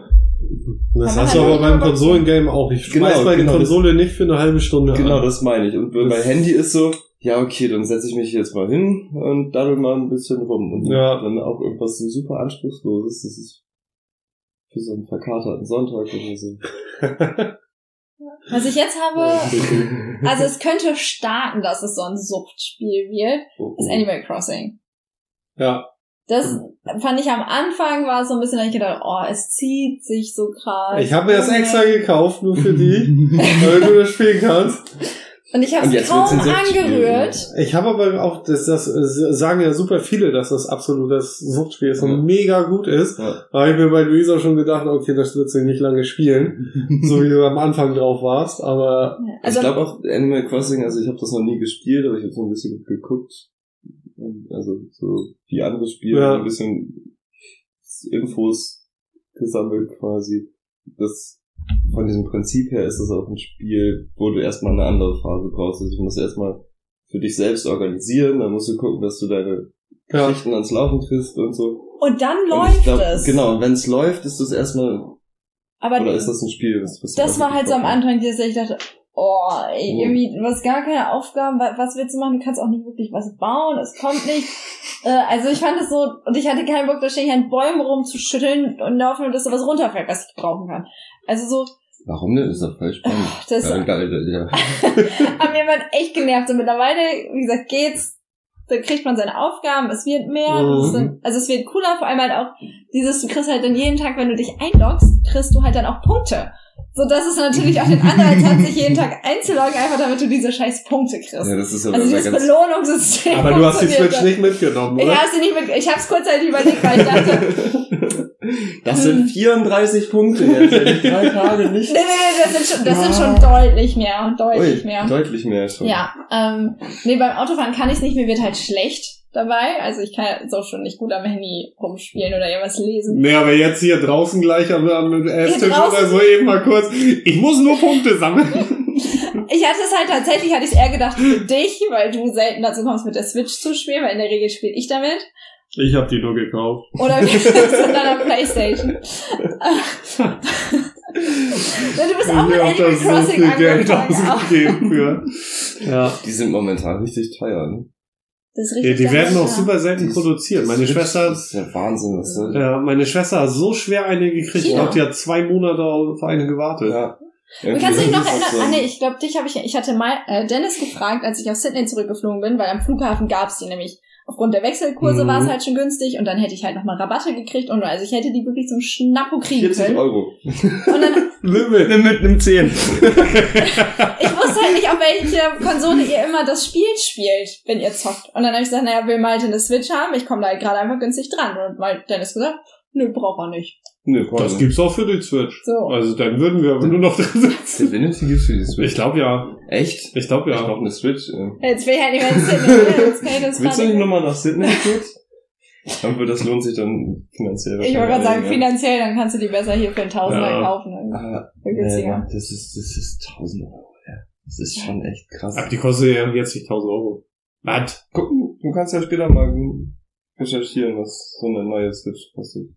Das Aber hast du aber beim Konsolengame auch. Ich schmeiß Genau, meine genau, das- Konsole nicht für eine halbe Stunde Genau, an. das meine ich. Und bei Das- Handy ist so, ja, okay, dann setze ich mich jetzt mal hin und daddel mal ein bisschen rum. Und Ja. dann auch irgendwas so super anspruchsloses. Das ist für so einen verkaterten Sonntag oder so. [laughs] Was ich jetzt habe, [laughs] also es könnte starten, dass es so ein Suchtspiel wird, Oh, ist oh. Animal Crossing. Ja. Das fand ich am Anfang war es so ein bisschen, da ich gedacht, oh, es zieht sich so krass. Ich habe mir das extra gekauft, nur für die, [laughs] damit du das spielen kannst. Und ich habe es jetzt kaum angerührt. Ich habe aber auch, das, das sagen ja super viele, dass das absolut das Suchtspiel ist und Ja. mega gut ist. Ja. Da habe ich mir bei Luisa schon gedacht, okay, das wird sie nicht lange spielen, [laughs] so wie du am Anfang drauf warst, aber Also, ich glaube auch Animal Crossing, also ich habe das noch nie gespielt, aber ich habe so ein bisschen geguckt. Also so wie andere Spiele, Ja. ein bisschen Infos gesammelt quasi. Das von diesem Prinzip her ist das auch ein Spiel, wo du erstmal eine andere Phase brauchst. Also du musst erstmal für dich selbst organisieren, dann musst du gucken, dass du deine ja. Geschichten ans Laufen kriegst und so. und dann Und läuft ich glaub, es. Genau, und wenn es läuft, ist das erstmal, Aber oder ist das ein Spiel, was, was das war halt so am Anfang, dass ich dachte, oh, ey, Mhm. irgendwie, du hast gar keine Aufgaben, wa- was willst du machen? Du kannst auch nicht wirklich was bauen, es kommt nicht. [laughs] Äh, also ich fand es so, und ich hatte keinen Bock, da ständig an Bäumen rumzuschütteln und Hoffnung, dass da was runterfällt, was ich brauchen kann. Also so, Warum denn? Ist doch voll spannend. das Ja, geil, ja. [laughs] hat mir man echt genervt. Und mittlerweile, wie gesagt, geht's. Da kriegt man seine Aufgaben, es wird mehr, Mhm. es dann, also es wird cooler, vor allem halt auch dieses, du kriegst halt dann jeden Tag, wenn du dich einloggst, kriegst du halt dann auch Punkte. So dass es natürlich auch den Anreiz hat, sich jeden Tag einzuloggen, einfach damit du diese scheiß Punkte kriegst. ja, das ist aber also dieses ganz Belohnungssystem. Aber du hast die Switch nicht mitgenommen, Ich oder? hab's sie nicht mit, ich hab's kurzzeitig überlegt, weil ich dachte, [laughs] Das sind 34 Punkte jetzt, wenn ich drei Tage nee, nicht. nee, nee, das sind schon, das sind schon Ja. deutlich mehr, deutlich Ui, mehr. Deutlich mehr schon. Ja, ähm, nee, beim Autofahren kann ich nicht, mir wird halt schlecht dabei. Also ich kann jetzt auch schon nicht gut am Handy rumspielen oder irgendwas lesen. Nee, aber jetzt hier draußen gleich am, am Esstisch oder so eben mal kurz. Ich muss nur Punkte sammeln. [laughs] Ich hatte es halt tatsächlich, hatte ich es eher gedacht für dich, weil du selten dazu kommst, mit der Switch zu spielen, weil in der Regel spiele ich damit. Ich habe die nur gekauft. Oder wir sind an der Playstation. [laughs] du bist auch mit Ich hab Animal so Crossing viel Geld angefangen. Auch. ausgegeben für. Ja. Die sind momentan richtig teuer, ne? Das ist ja richtig. die werden auch super selten Die produziert. Meine Schwester, Das ist ja Wahnsinn, was da. ja, meine Schwester hat so schwer eine gekriegt. Ich glaube, die hat zwei Monate auf eine gewartet. Ja. Und kannst du dich noch Das ist erinnern? Ah, nee, ich glaube, dich habe ich, ich hatte mal äh, Dennis gefragt, als ich aus Sydney zurückgeflogen bin, weil am Flughafen gab's die nämlich. Aufgrund der Wechselkurse Mhm. war es halt schon günstig und dann hätte ich halt nochmal Rabatte gekriegt und also ich hätte die wirklich zum Schnappo kriegen 40 können. Euro. Und dann, [laughs] Limit. Mit einem 10. [laughs] ich nicht, auf welche Konsole ihr immer das Spiel spielt, wenn ihr zockt. Und dann habe ich gesagt, naja, will Malte eine Switch haben? Ich komme da halt gerade einfach günstig dran. Und mal Dennis gesagt, nö, braucht er nicht. Nö, Das gibt's auch für die Switch. So. Also dann würden wir aber nur noch drin sitzen. Divinity gibt's für die Switch. Ich glaube ja. Echt? Ich glaube Ich ja. brauch eine Switch. Ja. Jetzt will ich halt nicht mehr in Sydney. Jetzt ich Willst du nicht nochmal nach Sydney kurz? Aber das lohnt sich dann finanziell. Ich wollte gerade sagen, finanziell, dann kannst du die besser hier für einen Tausender Ja. kaufen. ja. Ah, nee, günstiger. Mann, das ist, das ist 1000 Euro. Das ist schon echt krass. Ab die kostet ja jetzt nicht 1000 Euro. Was? Gucken, du kannst ja später mal recherchieren, was so eine neue Switch kostet.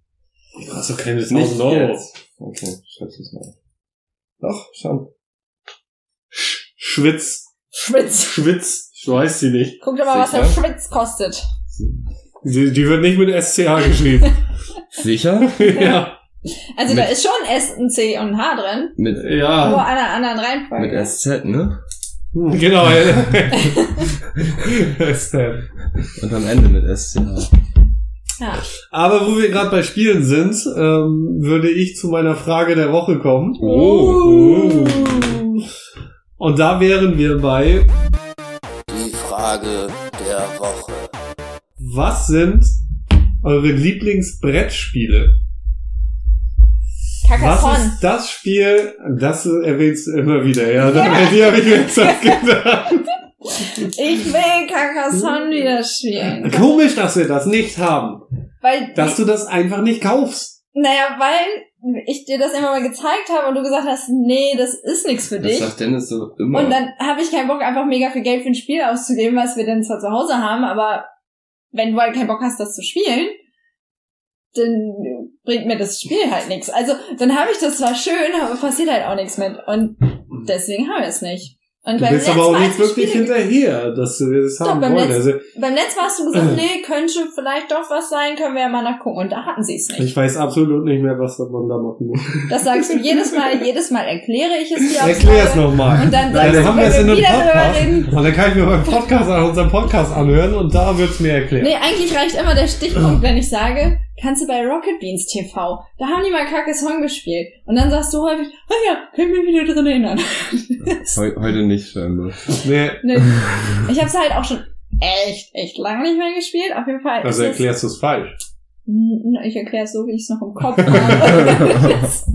Die kostet keine Nicht 1000 Euro. jetzt. Okay, schreib's es mal. Doch, schon. Schwitz. Schwitz. Schwitz. So heißt sie nicht. Guck doch mal, was der? Schwitz kostet. Die, die wird nicht mit SCH geschrieben. Sicher? [laughs] ja. Also da Mit- ist schon S, ein C und ein H drin. Mit, Nur Ja. an einer anderen Reihenfolge. mit SZ, ne? Genau. [laughs] SZ. [laughs] Und am Ende mit SCH. ja. Aber wo wir gerade bei Spielen sind, ähm, würde ich zu meiner Frage der Woche kommen. Oh. Und da wären wir bei, Die Frage der Woche. was sind eure Lieblingsbrettspiele? Was Carcassonne. ist das Spiel? Das erwähnst du immer wieder, ja. [laughs] ja. Die habe ich mir jetzt auch [laughs] gedacht. Ich will Carcassonne wieder spielen. Komisch, dass wir das nicht haben. Weil, Dass du das einfach nicht kaufst. naja, weil ich dir das immer mal gezeigt habe und du gesagt hast, nee, das ist nichts für Das dich. sagt Dennis so immer. Und dann habe ich keinen Bock, einfach mega viel Geld für ein Spiel auszugeben, was wir dann zwar zu Hause haben, aber wenn du halt keinen Bock hast, das zu spielen, dann bringt mir das Spiel halt nichts. Also dann habe ich das zwar schön, aber passiert halt auch nichts mit. Und deswegen haben wir es nicht. Und Du bist aber auch nicht wirklich Spiele hinterher, dass wir das Doch, haben beim wollen. letzten- Also, Beim letzten Mal hast du gesagt, [clears throat] nee, könnte vielleicht doch was sein, können wir ja mal nachgucken. Und da hatten sie es nicht. ich weiß absolut nicht mehr, was man da machen muss. Das sagst du jedes Mal, [laughs] jedes Mal erkläre ich es dir Erklär's Neue. nochmal. Und dann sagst dann du, haben wir es in einem Podcast. reden. Und dann kann ich mir beim Podcast an unseren Podcast anhören und da wird's mir erklärt. Nee, eigentlich reicht immer der Stichpunkt, wenn ich sage, kannst du bei Rocket Beans TV, da haben die mal Carcassonne gespielt. Und dann sagst du häufig, ah ja, kann ich mich wieder drin erinnern. Heu heute nicht scheinbar. Nee, nee. [laughs] Ich habe es halt auch schon echt, echt lange nicht mehr gespielt. Auf jeden Fall also erklärst du es falsch. Ich erkläre es so, wie ich es noch im Kopf habe. [laughs] das,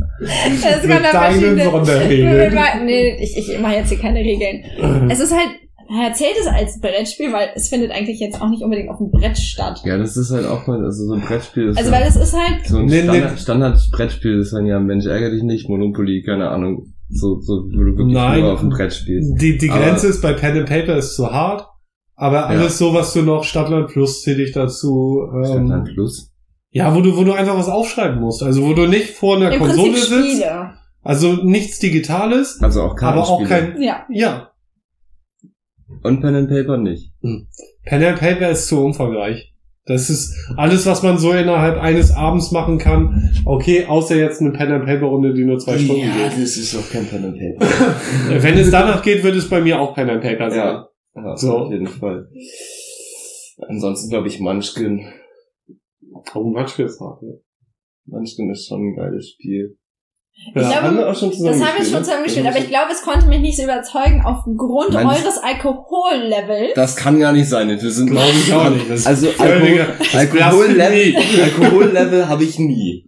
das Mit kann da deinen verschiedene... Nee, ich, ich mache jetzt hier keine Regeln. Es ist halt, er erzählt es als Brettspiel, weil es findet eigentlich jetzt auch nicht unbedingt auf dem Brett statt. Ja, das ist halt auch mal, also so ein Brettspiel ist Also ja, weil es ist halt, so ein Nee, nee. Standard, Standard-Brettspiel ist dann ja, Mensch, ärgere dich nicht, Monopoly, keine Ahnung. So, so, wo du wirklich Nein. nur auf dem Brett spielst. Die, die Aber- Grenze ist bei Pen and Paper ist zu hart, aber alles so, was du noch Stadtland Plus zähle ich dazu. Stadtland Ähm, Plus. ja, wo du, wo du einfach was aufschreiben musst. Also wo du nicht vor einer im Konsole Prinzip sitzt. Spiele. Also nichts Digitales, Also auch aber auch kein. Ja. Ja. Und Pen and Paper nicht. Pen and Paper ist zu umfangreich. Das ist alles, was man so innerhalb eines Abends machen kann. Okay, außer jetzt eine Pen and Paper Runde, die nur zwei Stunden geht. das ist auch kein Pen and Paper. [laughs] Wenn es danach geht, wird es bei mir auch Pen and Paper sein. ja, ja So. auf jeden Fall. Ansonsten glaube ich Munchkin. Oh, Matschke ist hart, ja. Munchkin ist schon ein geiles Spiel. Ich glaube, haben wir auch schon zusammen Das haben wir schon ne? zusammen gespielt, Das aber ich glaube, es konnte mich nicht so überzeugen aufgrund Manch- eures Alkohollevels. Das kann gar nicht sein. Wir sind Glaube ich auch nicht. Also [laughs] ist Alkohol, Alkohollevel, Alkohollevel habe ich nie.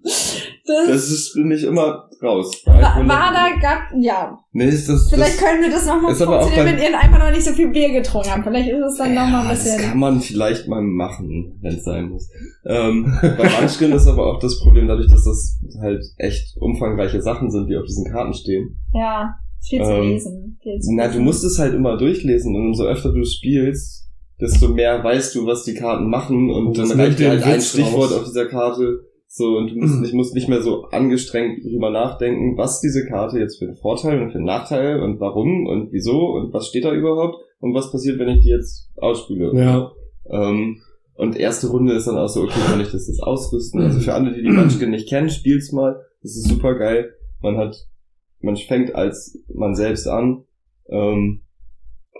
Das Das ist bin ich immer raus. war, war da, gab, ja. Nee, ist das, Vielleicht das, können wir das nochmal funktionieren, beim- wenn ihr einfach noch nicht so viel Bier getrunken habt. Vielleicht ist es dann nochmal ja, ein das bisschen. kann man vielleicht mal machen, wenn es sein muss. Ähm, bei Munchkin ist aber auch das Problem, dadurch, dass das halt echt umfangreiche Sachen sind, die auf diesen Karten stehen. Ja, viel zu Ähm, lesen. Viel zu Na, du lesen. musst es halt immer durchlesen und umso öfter du spielst, desto mehr weißt du, was die Karten machen und, Und dann das reicht dir halt ein Stichwort raus. auf dieser Karte. So, und du musst, nicht, musst nicht mehr so angestrengt drüber nachdenken, was diese Karte jetzt für einen Vorteil und für einen Nachteil und warum und wieso und was steht da überhaupt und was passiert, wenn ich die jetzt ausspiele. Ja. Ähm, und erste Runde ist dann auch so, okay, kann ich das jetzt ausrüsten? Also für alle, die die Munchkin nicht kennen, spielt's mal. Das ist super geil. Man hat, man fängt als man selbst an ähm,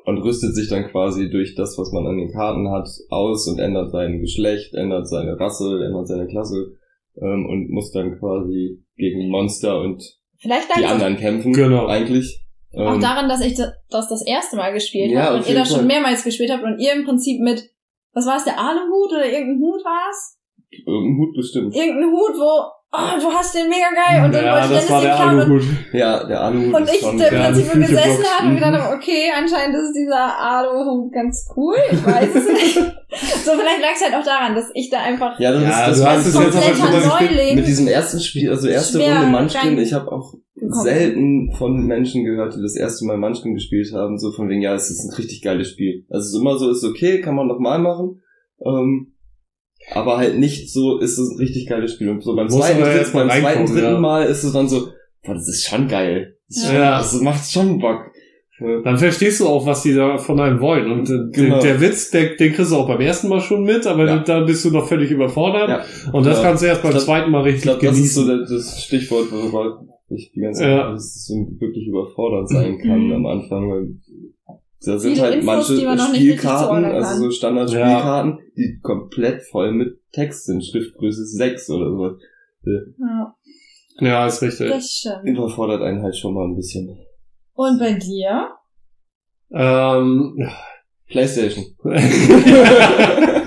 und rüstet sich dann quasi durch das, was man an den Karten hat, aus und ändert sein Geschlecht, ändert seine Rasse, ändert seine Klasse ähm, und muss dann quasi gegen Monster und Vielleicht die anderen kämpfen. Genau. Eigentlich. auch Ähm, daran, dass ich das das erste Mal gespielt Ja, habe und ihr das schon mehrmals gespielt habt und ihr im Prinzip mit, was war es, der Aluhut oder irgendein Hut war es? irgendein Hut bestimmt. Irgendein Hut, wo, oh, du hast den mega geil und dann ja, wollte das Dennis war den der klauen und. Ja, der Aluhut Und ich schon im Prinzip nur [laughs] gesessen habe und gedacht habe, okay, anscheinend ist dieser Aluhut ganz cool. Ich weiß es nicht. [laughs] so, vielleicht lag es halt auch daran, dass ich da einfach Ja, das Ja, das du hast es jetzt aber schon mit diesem ersten Spiel, also erste Runde Munchkin, ich habe auch gekommen. selten von Menschen gehört, die das erste Mal Munchkin gespielt haben, so von wegen, ja, es ist ein richtig geiles Spiel. Also es ist immer so, ist okay, kann man noch mal machen. Ähm, aber halt nicht so, ist es ein richtig geiles Spiel. Und so beim Muss zweiten, mal beim zweiten, dritten ja. Mal ist es dann so, boah, das ist schon geil. Das, ist Ja. schon, das macht schon Bock. Dann verstehst du auch, was die da von einem wollen. Und äh, Genau. der, der Witz, der, den kriegst du auch beim ersten Mal schon mit, aber Ja. da bist du noch völlig überfordert. Ja. Und das Ja. kannst du erst beim glaub- zweiten Mal Ich richtig glaube, das ist so genießen. das, Stichwort, worüber ich die ganze Zeit, Ja. so wirklich überfordert sein [clears throat] kann am Anfang, weil da sind Viele halt Infos, manche Spielkarten, also so Standard-Spielkarten, die komplett voll mit Text sind, Schriftgröße 6 oder so. Ja, ja, ist richtig. das stimmt. Überfordert einen halt schon mal ein bisschen. Und bei dir? Ähm, Playstation. [laughs]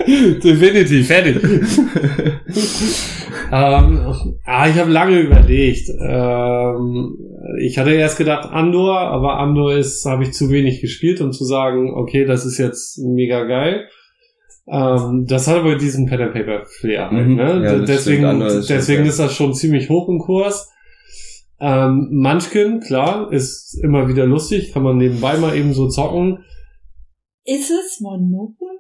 definitiv, fertig. [laughs] Ähm, ah, ich habe lange überlegt. Ähm, ich hatte erst gedacht Andor, aber Andor ist, habe ich zu wenig gespielt, um zu sagen, okay, das ist jetzt mega geil. Ähm, das hat aber diesen Pen and Paper Flair halt, Mhm. ne? Ja, das deswegen, ist deswegen geil. ist das schon ziemlich hoch im Kurs. Ähm, Munchkin, klar, ist immer wieder lustig, kann man nebenbei mal eben so zocken. Ist es Monopoly?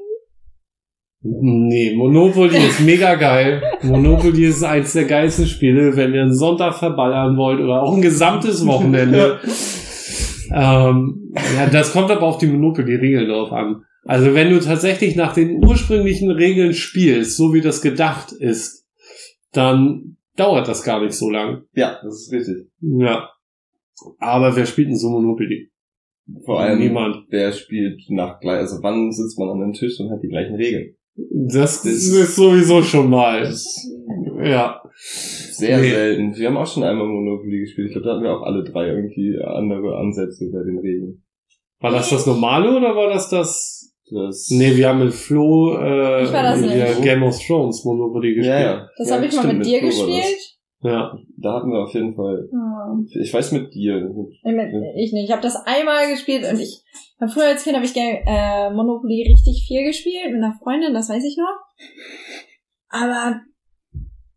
Nee, Monopoly ist mega geil. Monopoly ist eins der geilsten Spiele, wenn ihr einen Sonntag verballern wollt oder auch ein gesamtes Wochenende. ähm, ja, das kommt aber auf die Monopoly-Regeln drauf an. Also wenn du tatsächlich nach den ursprünglichen Regeln spielst, so wie das gedacht ist, dann dauert das gar nicht so lang. Ja, das ist richtig. Ja. Aber wer spielt denn so Monopoly? Vor allem, Niemand. wer spielt nach gleich, also wann sitzt man an einem Tisch und hat die gleichen Regeln? Das, Das- ist sowieso schon mal. Ja. sehr Nee. selten. Wir haben auch schon einmal Monopoly gespielt. Ich glaube, da hatten wir auch alle drei irgendwie andere Ansätze bei den Regeln. War das das normale oder war das das? Das Nee, wir haben mit Flo äh. Game of Thrones Monopoly gespielt. ja, ja. Das ja, habe ich mal mit dir Flo gespielt. Ja. Da hatten wir auf jeden Fall. Hm. Ich weiß mit dir. Ich mit- Ich nicht. Ich habe das einmal gespielt und ich hab früher als Kind habe ich Game, äh, Monopoly richtig viel gespielt mit einer Freundin, das weiß ich noch. Aber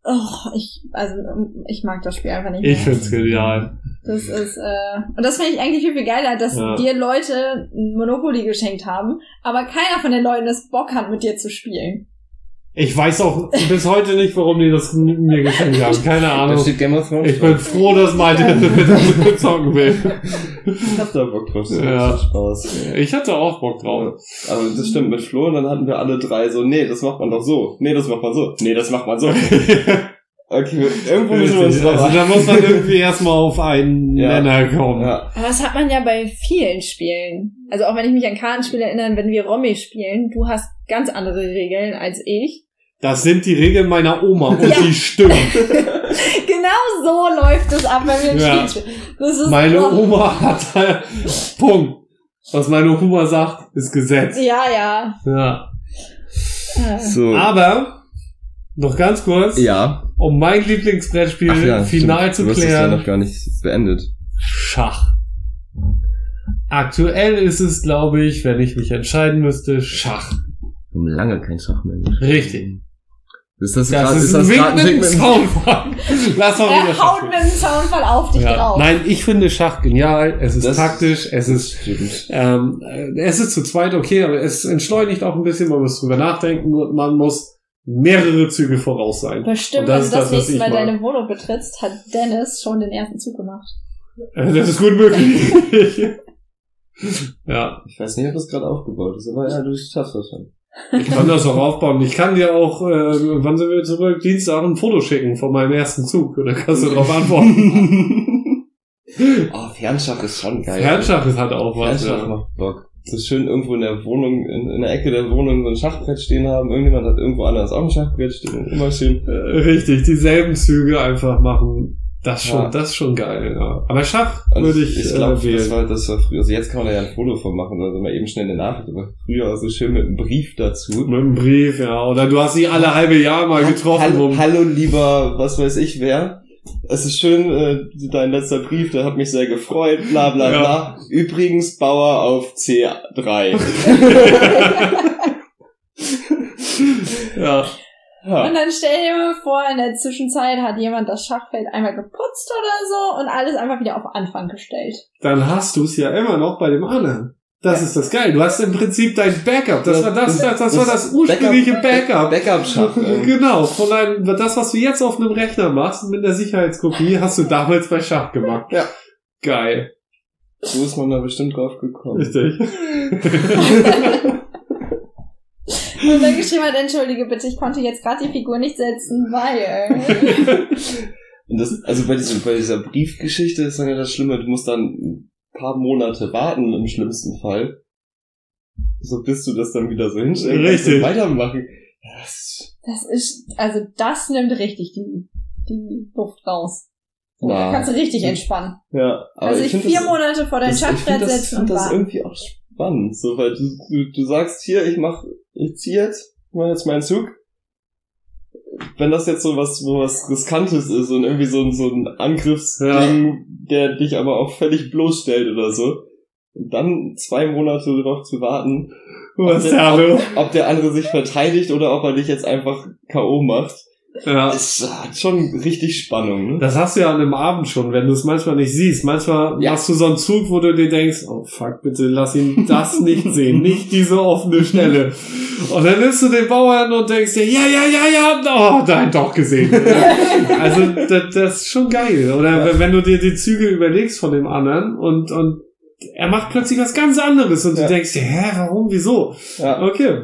oh, ich also ich mag das Spiel einfach nicht. Ich mehr. find's genial. Das ist äh, und das finde ich eigentlich viel viel geiler, dass Ja. dir Leute Monopoly geschenkt haben, aber keiner von den Leuten das Bock hat mit dir zu spielen. Ich weiß auch bis heute nicht, warum die das mir geschenkt haben. Keine Ahnung. steht Game of Thrones. Ich bin froh, dass Malte [laughs] das zocken will. Ich hab da Bock drauf. Das Ja. macht Spaß. Ich hatte auch Bock drauf. Aber das stimmt mit Flo und dann hatten wir alle drei so, nee, das macht man doch so. Nee, das macht man so. Nee, das macht man so. [laughs] Okay, irgendwo müssen wir uns Also da muss man irgendwie erstmal auf einen Ja. Nenner kommen. ja. Aber das hat man ja bei vielen Spielen. Also auch wenn ich mich an Kartenspiele erinnere, wenn wir Romy spielen, du hast ganz andere Regeln als ich. Das sind die Regeln meiner Oma und Ja. die stimmen. [laughs] Genau so läuft es ab, wenn wir ein Ja. Spiel spielen. Das ist Meine oh, Oma hat halt, Punkt. Was meine Oma sagt, ist Gesetz. Ja, ja. Ja. So. Aber, noch ganz kurz, ja. um mein Lieblingsbrettspiel Ach ja, final stimmt. zu du hast es ja klären, noch gar nicht beendet. Schach. Aktuell ist es, glaube ich, wenn ich mich entscheiden müsste, Schach. Wir haben lange kein Schach mehr. Richtig. Ist das, Das grad, ist, ist ein das gerade mit ein dem Wink mit Soundfall. [laughs] Lass mal wieder er haut mit dem Soundfall auf dich ja. drauf. Nein, ich finde Schach genial. Es ist Das- taktisch, es ist Stimmt. Ähm, äh, es ist zu zweit okay, aber es entschleunigt auch ein bisschen, man muss drüber nachdenken und man muss mehrere Züge voraus sein. Bestimmt, Und das wenn ist du das, das, nächste Mal deine Wohnung betrittst, hat Dennis schon den ersten Zug gemacht. Äh, Das ist gut möglich. [laughs] ja, Ich weiß nicht, ob das gerade aufgebaut ist, aber ja, du schaffst das schon. Ich kann das auch aufbauen. Ich kann dir auch, äh, wann sind wir zurück? Dienstag ein Foto schicken von meinem ersten Zug. Und dann kannst du [laughs] darauf antworten. oh, [laughs] Fernschach ist schon geil. Fernschach ist halt auch was. Fernschach Ja. macht Bock. So schön irgendwo in der Wohnung, in, in der Ecke der Wohnung so ein Schachbrett stehen haben. Irgendjemand hat irgendwo anders auch ein Schachbrett stehen. Immer schön. Äh, Richtig, dieselben Züge einfach machen. Das ist schon, Ja. das ist schon geil. Ja. Aber Schach Und würde ich, ich glaube, äh, wählen. das war, das war früher. Also jetzt kann man da ja ein Foto von machen, also mal eben schnell eine Nachricht, aber früher so schön mit einem Brief dazu. Mit einem Brief, ja. Oder du hast sie alle halbe Jahr mal getroffen. Hallo, um- hallo lieber, was weiß ich wer. Es ist schön, äh, dein letzter Brief, der hat mich sehr gefreut, bla bla Ja. bla. Übrigens, Bauer auf C3. [laughs] [laughs] ja. Ja. Und dann stell dir mal vor, in der Zwischenzeit hat jemand das Schachfeld einmal geputzt oder so und alles einfach wieder auf Anfang gestellt. Dann hast du es ja immer noch bei dem anderen. Das ist das geil. Du hast im Prinzip dein Backup. Das war das, das, das war das ursprüngliche Backup. Backup-Schach. [laughs] Genau, von deinem, das, was du jetzt auf einem Rechner machst, mit der Sicherheitskopie, hast du damals bei Schach gemacht. Ja. Geil. So ist man da bestimmt drauf gekommen. Richtig. [laughs] [laughs] Und dann geschrieben hat, entschuldige bitte, ich konnte jetzt gerade die Figur nicht setzen, weil... Und das, also bei, diesem, bei dieser Briefgeschichte ist dann ja das Schlimme, du musst dann ein paar Monate warten im schlimmsten Fall. So bis du das dann wieder so hinstellen Richtig. und weitermachen. Das, Das ist, also das nimmt richtig die, die Luft raus. Na. Da kannst du richtig entspannen. ja, aber also ich ich vier das, Monate vor dein ich Schachbrett das, setzen find und das irgendwie auch spannend. So, weil du, du, du sagst hier, ich mach, ich zieh jetzt, ich mach jetzt meinen Zug. wenn das jetzt so was, wo was Riskantes ist und irgendwie so ein, so ein Angriffsding, der dich aber auch völlig bloßstellt oder so. Und dann zwei Monate darauf zu warten, ob, der ob, ob der andere sich verteidigt oder ob er dich jetzt einfach K.O. macht. Ja. ist hat schon richtig Spannung, ne? Das hast du ja an einem Abend schon, wenn du es manchmal nicht siehst. Manchmal Ja. machst du so einen Zug, wo du dir denkst, oh fuck, bitte lass ihn das nicht [laughs] sehen, nicht diese offene Stelle. Und dann nimmst du den Bauern und denkst dir, ja, ja, ja, ja, oh, nein, doch gesehen. [laughs] also das, das ist schon geil. Oder Ja. wenn du dir die Züge überlegst von dem anderen und, und er macht plötzlich was ganz anderes und Ja. du denkst dir, hä, warum, wieso? Ja. Okay.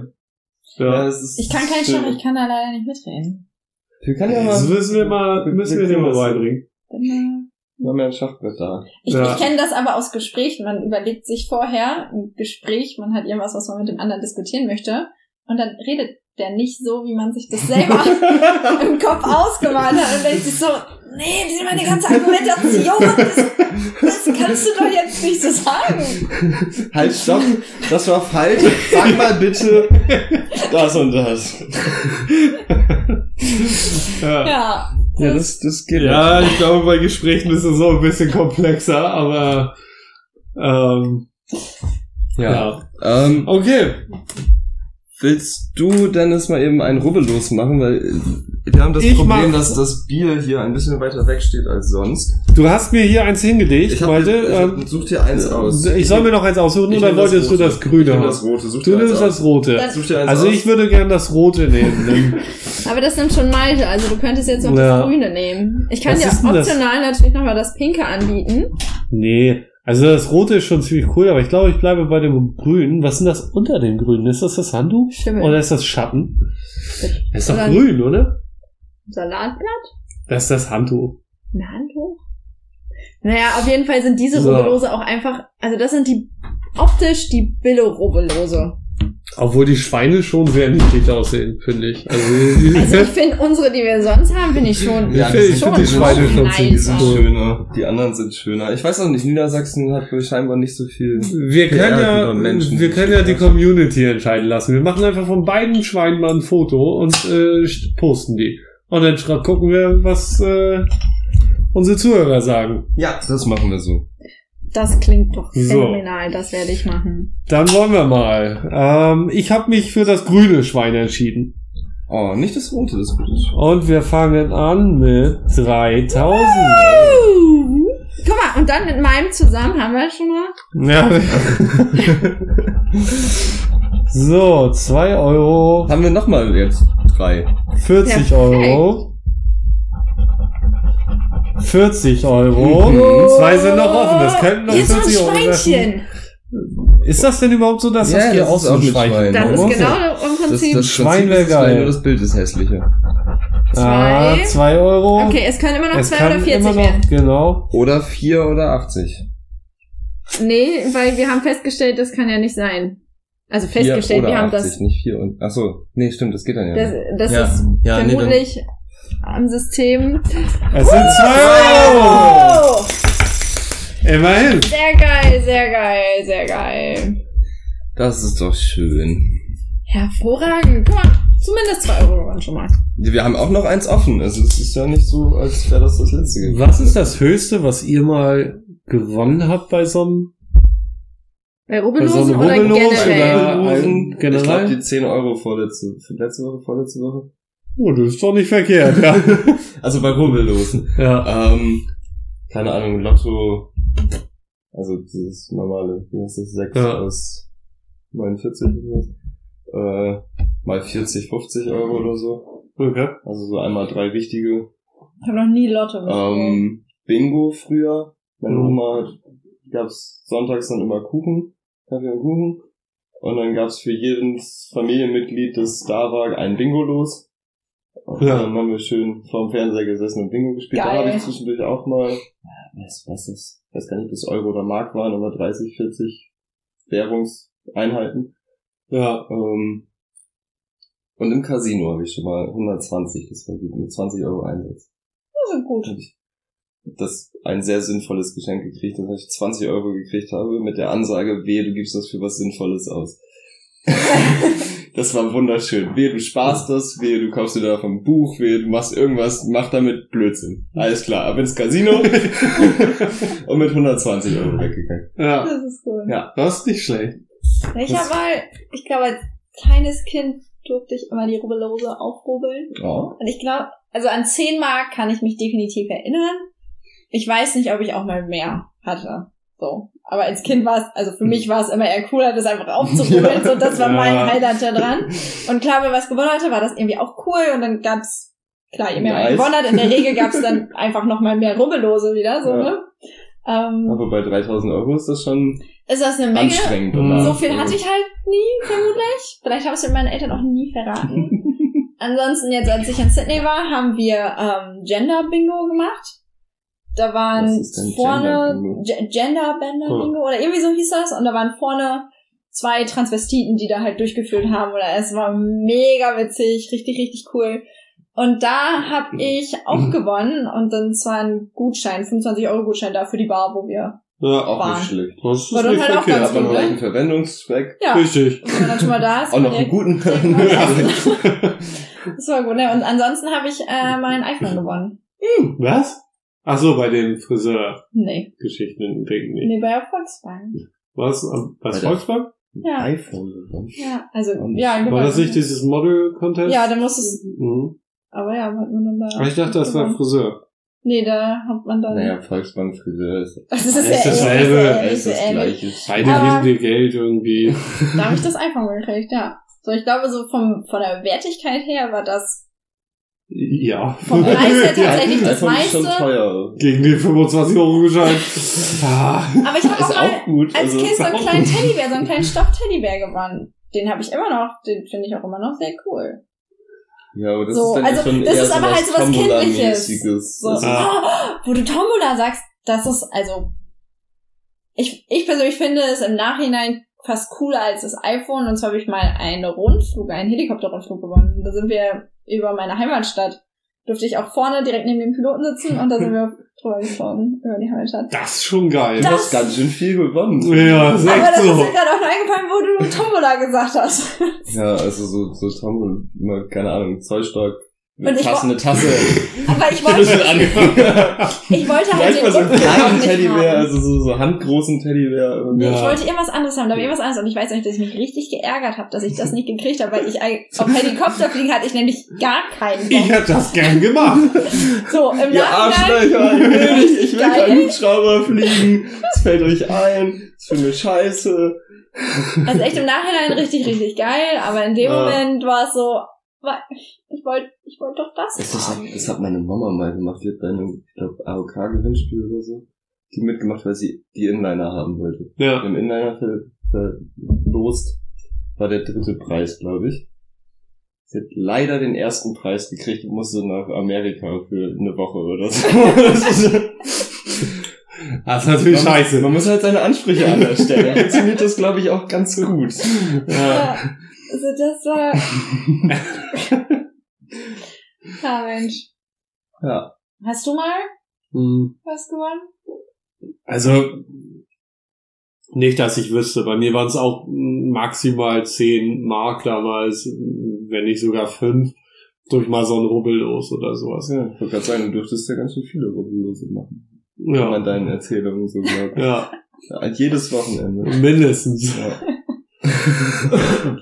Ja. Ich kann kein. Schach, ich kann da leider nicht mitreden. Wir können ja mal, Das müssen wir mal, müssen wir dir mal beibringen. Wir haben ja ein Schachbrett da. Ich, Ja. ich kenne das aber aus Gesprächen. Man überlegt sich vorher ein Gespräch, man hat irgendwas, was man mit dem anderen diskutieren möchte. Und dann redet der nicht so, wie man sich das selber [laughs] im Kopf ausgemalt hat. Und denkt sich so, nee, die- meine ganze Argumentation, das, das kannst du doch jetzt nicht so sagen. Halt, stopp, das war falsch. Sag mal bitte [laughs] das und das. [laughs] Ja. Ja. Ja, das, das geht Ja, ich glaube, bei Gesprächen ist es so ein bisschen komplexer, aber ähm, Ja. ja. Ähm, Okay. Willst du, Dennis, mal eben einen Rubbellos machen? Weil äh, wir haben das Ich Problem, mach- dass das Bier hier ein bisschen weiter weg steht als sonst. Du hast mir hier eins hingelegt, hab- Malte. ich, Ähm, ich, such dir eins aus. ich soll mir noch eins aussuchen Ich oder wolltest du das Ich Grüne nehm haben? das Rote. Such Du dir eins nimmst aus. das Rote. Dann- Such dir eins Also aus. ich würde gern das Rote nehmen. [laughs] Aber das nimmt schon Malte, also du könntest jetzt auch Ja. das Grüne nehmen. Ich kann Was dir denn optional natürlich nochmal das Pinke anbieten. nee. Also das Rote ist schon ziemlich cool, aber ich glaube, ich bleibe bei dem Grünen. Was ist denn das unter dem Grünen? Ist das das Handtuch? Stimmt. Oder ist das Schatten? Das ist doch grün, oder? Salatblatt? Das ist das Handtuch. Ein Handtuch? Naja, auf jeden Fall sind diese So. Rubbellose auch einfach, also das sind die optisch die Billo-Rubbellose. Obwohl die Schweine schon sehr niedlich aussehen, finde ich. Also, die, Also ich finde unsere, die wir sonst haben, finde ich schon. Ja, die ich sind- finde die Schweine schon ziemlich sind schöner. Die anderen sind schöner. Ich weiß auch nicht, Niedersachsen hat wohl scheinbar nicht so viel. Wir können ja, Menschen, wir die können ja die. Community entscheiden lassen. Wir machen einfach von beiden Schweinen mal ein Foto und äh, posten die. Und dann gucken wir, was äh, unsere Zuhörer sagen. Ja, das machen wir so. Das klingt doch So. phänomenal, das werde ich machen. Dann wollen wir mal. Ähm, ich habe mich für das grüne Schwein entschieden. Oh, nicht das rote, das rote. Und wir fangen an mit 3000. Guck mal, und dann mit meinem zusammen haben wir schon mal. Ja. [laughs] so, 2 Euro, Haben wir nochmal jetzt drei. 40 Perfekt. Euro. 40 Euro. Mhm. Zwei sind noch offen. Das könnten noch Hier ist so ein 40 Euro. Schweinchen. Ist das denn überhaupt so, dass Ja, das hier das auch ist so ein auch ein Schwein Schwein. Das ist Okay. genau im Das, Prinzip. das Schwein Prinzip wär ist klein, geil. Nur das Bild ist hässlicher. Ah, Zwei. 2 Euro. okay, es können immer noch Es 2 kann oder 40 immer noch, werden. genau. Oder vier oder 80. Nee, weil wir haben festgestellt, das kann ja nicht sein. Also festgestellt, wir haben 80, das. nicht vier und. Ach so, nee, stimmt, das geht dann ja. Das, nicht. das ja. ist ja, nee, vermutlich am System. Es sind 2 Euro. Oh! Immerhin. Sehr geil, sehr geil, sehr geil. das ist doch schön. Hervorragend. Guck mal, zumindest 2 Euro waren schon mal. Wir haben auch noch eins offen. Also es ist ja nicht so, als wäre das das letzte gewesen. Was ist das Höchste, was ihr mal gewonnen habt bei so einem Bei Rubbellosen oder generell? oder- generell? Ich glaube, die 10 Euro vorletzte, letzte Woche, vorletzte Woche. Oh, das ist doch nicht verkehrt, ja. [laughs] Also bei Rubbellosen. ja. Ähm, keine Ahnung, Lotto, also dieses normale, wie heißt das, 6 Ja. aus 49 oder was? Äh, mal 40, 50 Euro oder so. Okay. Also so einmal drei wichtige. Ich habe noch nie Lotto gespielt. Ähm, Bingo früher. Meine Mhm. Oma hat, gab's sonntags dann immer Kuchen, Kaffee und Kuchen. Und dann gab's für jedes Familienmitglied, das da war, ein Bingo los. Und Ja. dann haben wir schön vorm Fernseher gesessen und Bingo gespielt. Da Geil. habe ich zwischendurch auch mal, was, was ist, ich weiß gar nicht, ob das Euro oder Mark waren, aber 30, 40 Währungseinheiten. Ja. Ähm, und im Casino habe ich schon mal 120, das war gut, mit 20 Euro Einsatz. Also gut. Und ich das ein sehr sinnvolles Geschenk gekriegt, dass ich 20 Euro gekriegt habe, mit der Ansage, wehe, du gibst das für was Sinnvolles aus. [laughs] [laughs] Das war wunderschön. Wehe, du sparst das, wehe, du kaufst dir davon ein Buch, wehe, du machst irgendwas, mach damit Blödsinn. Alles klar, ab ins Casino [laughs] und mit 120 Euro weggegangen. Ja, Das ist cool. Ja. das ist nicht schlecht. Ich habe mal, ich glaube, als kleines Kind durfte ich immer die Rubbellose aufrubbeln. Oh. Und ich glaube, also an 10 Mark kann ich mich definitiv erinnern. Ich weiß nicht, ob ich auch mal mehr hatte. So. Aber als Kind war es, also für mich war es immer eher cooler, das einfach aufzurubbeln. [laughs] So, das war mein Ja. Highlight da dran. [laughs] Und klar, wer was gewonnen hatte, war das irgendwie auch cool. Und dann gab's, klar, je mehr man Nice. gewonnen hat, in der Regel gab's dann [laughs] einfach nochmal mehr Rubbellose wieder, so, Ja. ne? Ähm, Aber bei 3000 Euro ist das schon ist das eine Menge? anstrengend. Oder? So viel hatte ich halt nie, vermutlich. Vielleicht habe ich es mit meinen Eltern auch nie verraten. Ansonsten, jetzt als ich in Sydney war, haben wir ähm, Gender Bingo gemacht. Da waren vorne Gender-Bingo? Ge- Gender Cool. Oder irgendwie so hieß das. Und da waren vorne zwei Transvestiten, die da halt durchgeführt haben. Oder es war mega witzig, richtig, richtig cool. Und da habe ich auch gewonnen und dann zwar ein Gutschein, 25 Euro Gutschein da für die Bar, wo wir. Ja, Auch Bahn. nicht schlecht. das ist War nicht halt auch verkehrt. ganz Hat man gut, noch ne? einen Verwendungszweck. Ja, Richtig. wenn man dann schon mal da ist. [laughs] Auch noch einen guten. [laughs] Das war gut, ne? Und ansonsten habe ich äh, mein iPhone gewonnen. Was? Ach so, bei den Friseurgeschichten Nee. in Ding nicht. Nee, bei der Volkswagen. Was? Was, Bei Volkswagen? Ja. iPhone. Ja, also, Und ja, War gewonnen. das nicht dieses Model-Contest? Ja, dann muss es, Mhm. aber ja, hat man dann da. Aber ich dachte, das war. Friseur. Nee, da hat man dann. Naja, Volksbank Friseur ist [laughs] das ist ist ja dasselbe. ist das das ist ähnlich. gleiche. Beide Aber- geben dir Geld irgendwie. Da habe ich das iPhone gekriegt, ja. So, ich glaube, so vom, von der Wertigkeit her war das Ja. vom Preis her [laughs] tatsächlich das iPhone ist schon meiste. teuer. Gegen den 25 Euro Gutschein. Ah. Aber ich habe auch mal auch gut. als also, Kind so einen kleinen gut. Teddybär, so einen kleinen [laughs] Stoff-Teddybär gewonnen. Den habe ich immer noch, den finde ich auch immer noch sehr cool. ja, aber das So, ist dann also, schon das eher ist aber halt sowas Kindliches. Tombola-mäßiges. So, Ah. [gasps] wo du Tombola sagst, das ist, also, ich, ich persönlich finde es im Nachhinein fast cooler als das iPhone. Und zwar habe ich mal einen Rundflug, einen Helikopterrundflug gewonnen. Da sind wir über meine Heimatstadt. Durfte ich auch vorne direkt neben dem Piloten sitzen und da sind wir [laughs] drüber geflogen, über die Heimatstadt. Das ist schon geil. du hast ganz schön viel gewonnen. Ja, das ist Aber das ist so. mir gerade auch nur eingefallen, wo du Tombola gesagt hast. Ja, also so, so Tombola, immer, keine Ahnung, Zollstock, eine ich Tasse, eine Tasse. [laughs] Aber ich wollte, [laughs] ich wollte halt Vielleicht den so einen kleinen Teddybär, also so, so handgroßen Teddybär. Ja. ich wollte irgendwas anderes haben, da war irgendwas anderes. Und ich weiß nicht, dass ich mich richtig geärgert habe, dass ich das nicht gekriegt habe, weil ich auf Helikopterfliegen hatte ich nämlich gar keinen Ich Bock. hätte das gern gemacht. [laughs] So, im Ihr Nachhinein. Arschlöcher, ich will nicht, ich will keinen Hubschrauber fliegen. Es fällt euch ein, es ist für eine Scheiße. Also echt im Nachhinein richtig, richtig geil, aber in dem Ja. Moment war es so, wa- ich wollte ich wollte doch das Das, haben. hat, das hat meine Mama mal gemacht, die hat bei einem, ich glaube, AOK-Gewinnspiel oder so, die mitgemacht, weil sie die Inliner haben wollte. Ja. Im Inliner ver- verlost war der dritte Preis, glaube ich. Sie hat leider den ersten Preis gekriegt und musste nach Amerika für eine Woche oder so. [laughs] Das ist- natürlich man, scheiße. Man muss halt seine Ansprüche anders stellen. Dann funktioniert das, glaube ich, auch ganz gut. Ja. Ja, also das war, ja [laughs] Mensch. Ja. Hast du mal Hm. was gewonnen? Also, nicht, dass ich wüsste. Bei mir waren es auch maximal 10 Mark damals, wenn nicht sogar 5, durch mal so ein Rubbel los oder sowas. ja ich wollte gerade sagen, du dürftest ja ganz schön viele Rubbellose machen. Wenn man Ja, deinen Erzählungen so glaubt. ja Ja, jedes Wochenende. mindestens. Ja. [laughs]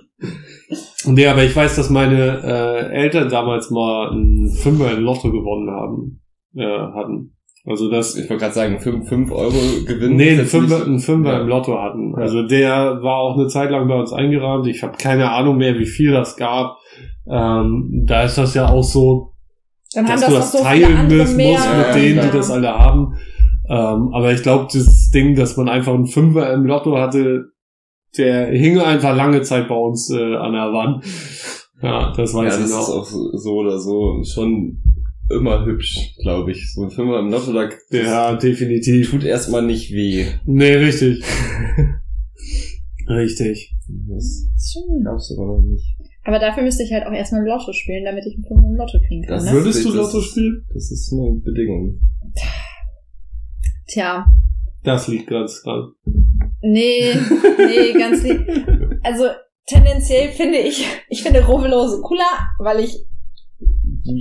Nee, aber ich weiß, dass meine äh, Eltern damals mal ein Fünfer im Lotto gewonnen haben, äh, hatten. Also das Ich wollte gerade sagen, 5 Euro Gewinn. Nee, ein Fünfer, ein Fünfer Ja. im Lotto hatten. Ja. Also der war auch eine Zeit lang bei uns eingerahmt. Ich habe keine Ahnung mehr, wie viel das gab. Ähm, da ist das ja auch so, Dann haben dass das du das so teilen mehr. musst Ja, mit ja, denen, klar. die das alle haben. Ähm, aber ich glaube, das Ding, dass man einfach einen Fünfer im Lotto hatte, der hing einfach lange Zeit bei uns äh, an der Wand. Ja, das Ja, weiß das ich ist noch. auch so oder so schon immer hübsch, glaube ich. So ein Fünfer im Lotto, da Ja, definitiv. tut erstmal nicht weh. Nee, richtig. [laughs] richtig. Das Schön. glaubst du aber noch nicht. Aber dafür müsste ich halt auch erstmal Lotto spielen, damit ich einen Fünfer im Lotto kriegen kann. Das Ne? Würdest du das Lotto ist- spielen? Das ist eine Bedingung. Tja, Das liegt ganz dran. Nee, nee, ganz lieb. [laughs] Also, tendenziell finde ich, ich finde Rubbellose cooler, weil ich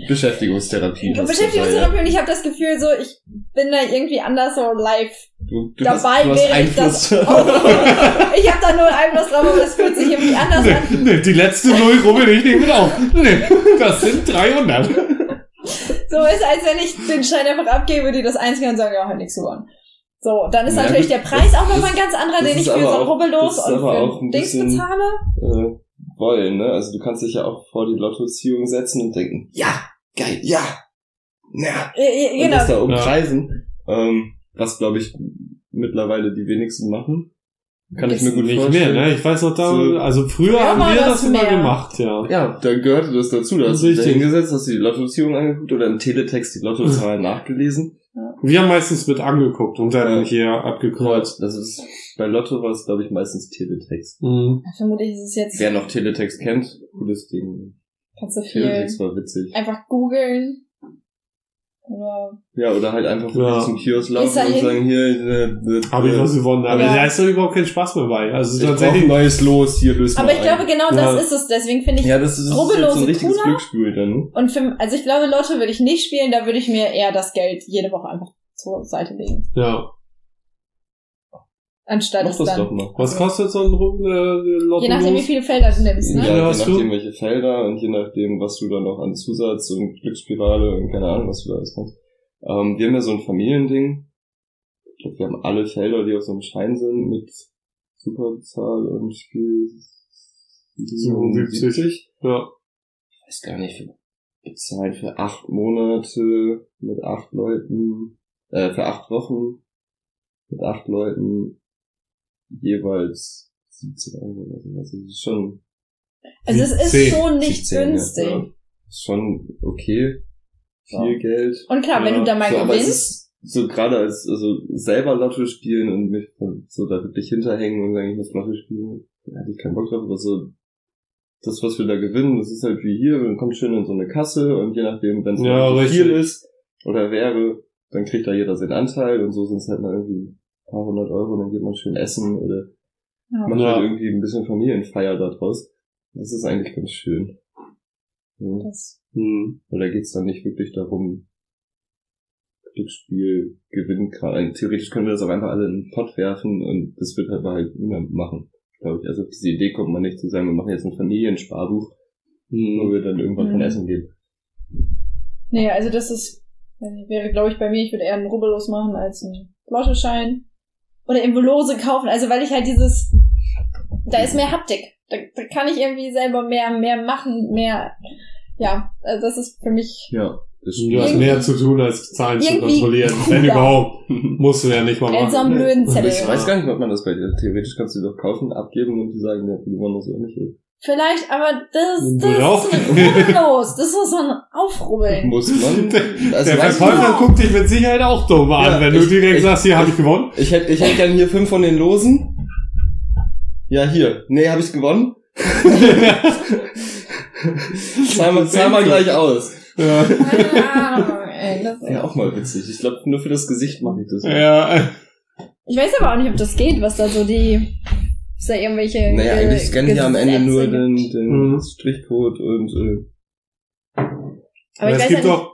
Beschäftigungstherapie. Beschäftigungstherapie und ich habe das Gefühl so, ich bin da irgendwie anders so live Du, du dabei, hast, du ich das auch, [laughs] Ich habe da nur Einfluss drauf, aber es fühlt sich irgendwie anders an. Nee, nee, die letzte Null rubbel ich nicht mit auf. Nee, das sind 300. So ist, als wenn ich den Schein einfach abgebe, die das einscannen und sagen, ja, halt nichts gewonnen. So, dann ist Ja, natürlich gut, der Preis das- auch nochmal ein ganz anderer, den ist ich für so auch- Rubbellos ist und auch für ein Dings bisschen- bezahle. äh, wollen, ne? Also du kannst dich ja auch vor die Lottoziehung setzen und denken, ja, geil, ja, na, Ja, ja, und Genau. das da umkreisen. Ähm, was glaube ich mittlerweile die wenigsten machen. Kann ich mir gut Nicht vorstellen. mehr, ne? Ich weiß noch, da, So- also früher haben wir das das immer gemacht, ja. Ja, da gehörte das dazu. Da hast du dich hingesetzt, hast du die Lottoziehung angeguckt oder im Teletext die Lottozahlen [laughs] nachgelesen. Wir haben meistens mit angeguckt und dann Ja. hier abgekreuzt. Das ist, bei Lotto war es, glaube ich, meistens Teletext. Mhm. Vermutlich ist es jetzt, Wer noch Teletext kennt, cooles Ding. kannst du viel Teletext war witzig. einfach googeln. Oder Ja, oder halt einfach Ja. wirklich zum Kiosk laufen und hin- sagen, hier, äh, äh, Habe ich was gewonnen, aber Ja. da ist doch überhaupt kein Spaß mehr bei. Also ich tatsächlich, ein neues Los, hier löst Aber ich ein. glaube, genau Ja. das ist es. Deswegen finde ich, Ja, das ist, das ist jetzt ein richtiges cooler. Glücksspiel dann. ne? und für, also ich glaube, Lotto würde ich nicht spielen, da würde ich mir eher das Geld jede Woche einfach zur Seite legen. ja. Anstatt Mach das dann. doch mal. Was kostet so ein äh, Lotto? Je nachdem, wie viele Felder du nimmst, ne? Ja, je nachdem, du? welche Felder und je nachdem, was du dann noch an Zusatz und Glücksspirale und keine Ahnung, was du da alles kannst. Ähm, wir haben ja so ein Familiending. Ich glaube, wir haben alle Felder, die auf so einem Schein sind, mit Superzahl und Spiel 77. Ja. Ich weiß gar nicht, wir bezahlen für acht Monate mit acht Leuten, äh, für acht Wochen mit acht Leuten jeweils 17 Euro oder so. Also das ist schon, Also es ist 17, schon nicht 17, ja, günstig. ja. Ist schon okay. Viel Ja. Geld. Und klar, wenn Ja, du da mal so, aber es gewinnst, ist so gerade als also selber Lotto spielen und mich so da wirklich hinterhängen und sagen, ich muss Lotto spielen, da hatte ich keinen Bock drauf, aber so das, was wir da gewinnen, das ist halt wie hier, man kommt schön in so eine Kasse und je nachdem, wenn es Ja, richtig. viel ist oder wäre, dann kriegt da jeder seinen Anteil und so sind es halt mal irgendwie paar hundert Euro, dann geht man schön essen oder Ja. macht Ja. halt irgendwie ein bisschen Familienfeier da draus. Das ist eigentlich ganz schön. Ja. das, Hm. Weil da geht's dann nicht wirklich darum, Glücksspiel gewinnen kann. Also Theoretisch können wir das auch einfach alle in den Pott werfen und das wird halt halt niemand machen, glaube ich. Also auf diese Idee kommt man nicht zu sagen, wir machen jetzt ein Familiensparbuch, wo Hm. wir dann irgendwann von Mhm. essen gehen. nee, also das ist, wäre glaube ich bei mir, ich würde eher einen Rubbellos machen als einen Lottoschein. Oder irgendwo Lose kaufen, also weil ich halt dieses, da ist mehr Haptik. Da, da kann ich irgendwie selber mehr, mehr machen, mehr, ja, also das ist für mich, Ja, das Du hast mehr zu tun, als Zahlen zu kontrollieren. [laughs] Wenn überhaupt. Musst du ja nicht mal so machen. einem blöden Zettel. Ich weiß gar nicht, ob man das bei dir. Theoretisch kannst du die doch kaufen, abgeben und die sagen, ja, du gewonnen hast oder nicht. Vielleicht, aber das, das auch ist. Rubbellos. Das ist so ein Aufrubbeln. Muss man. [laughs] Also Der Verkäufer nicht. guckt dich mit Sicherheit auch dumm an, Ja, wenn du ich- direkt ich- sagst, hier habe ich gewonnen. Ich hätte ich hätte gern hier fünf von den Losen. Ja, hier. Nee, habe ich gewonnen. [laughs] zahl mal, zahl mal gleich aus. ja. Keine Ahnung, ey. Das Ja, auch mal witzig. Ich glaube, nur für das Gesicht mache ich das. ja. Ich weiß aber auch nicht, ob das geht, was da so die, ist da irgendwelche. Naja, Ge- eigentlich scannen die am Ende nur den, den Mhm. Strichcode und äh, Aber ich es weiß gibt ja doch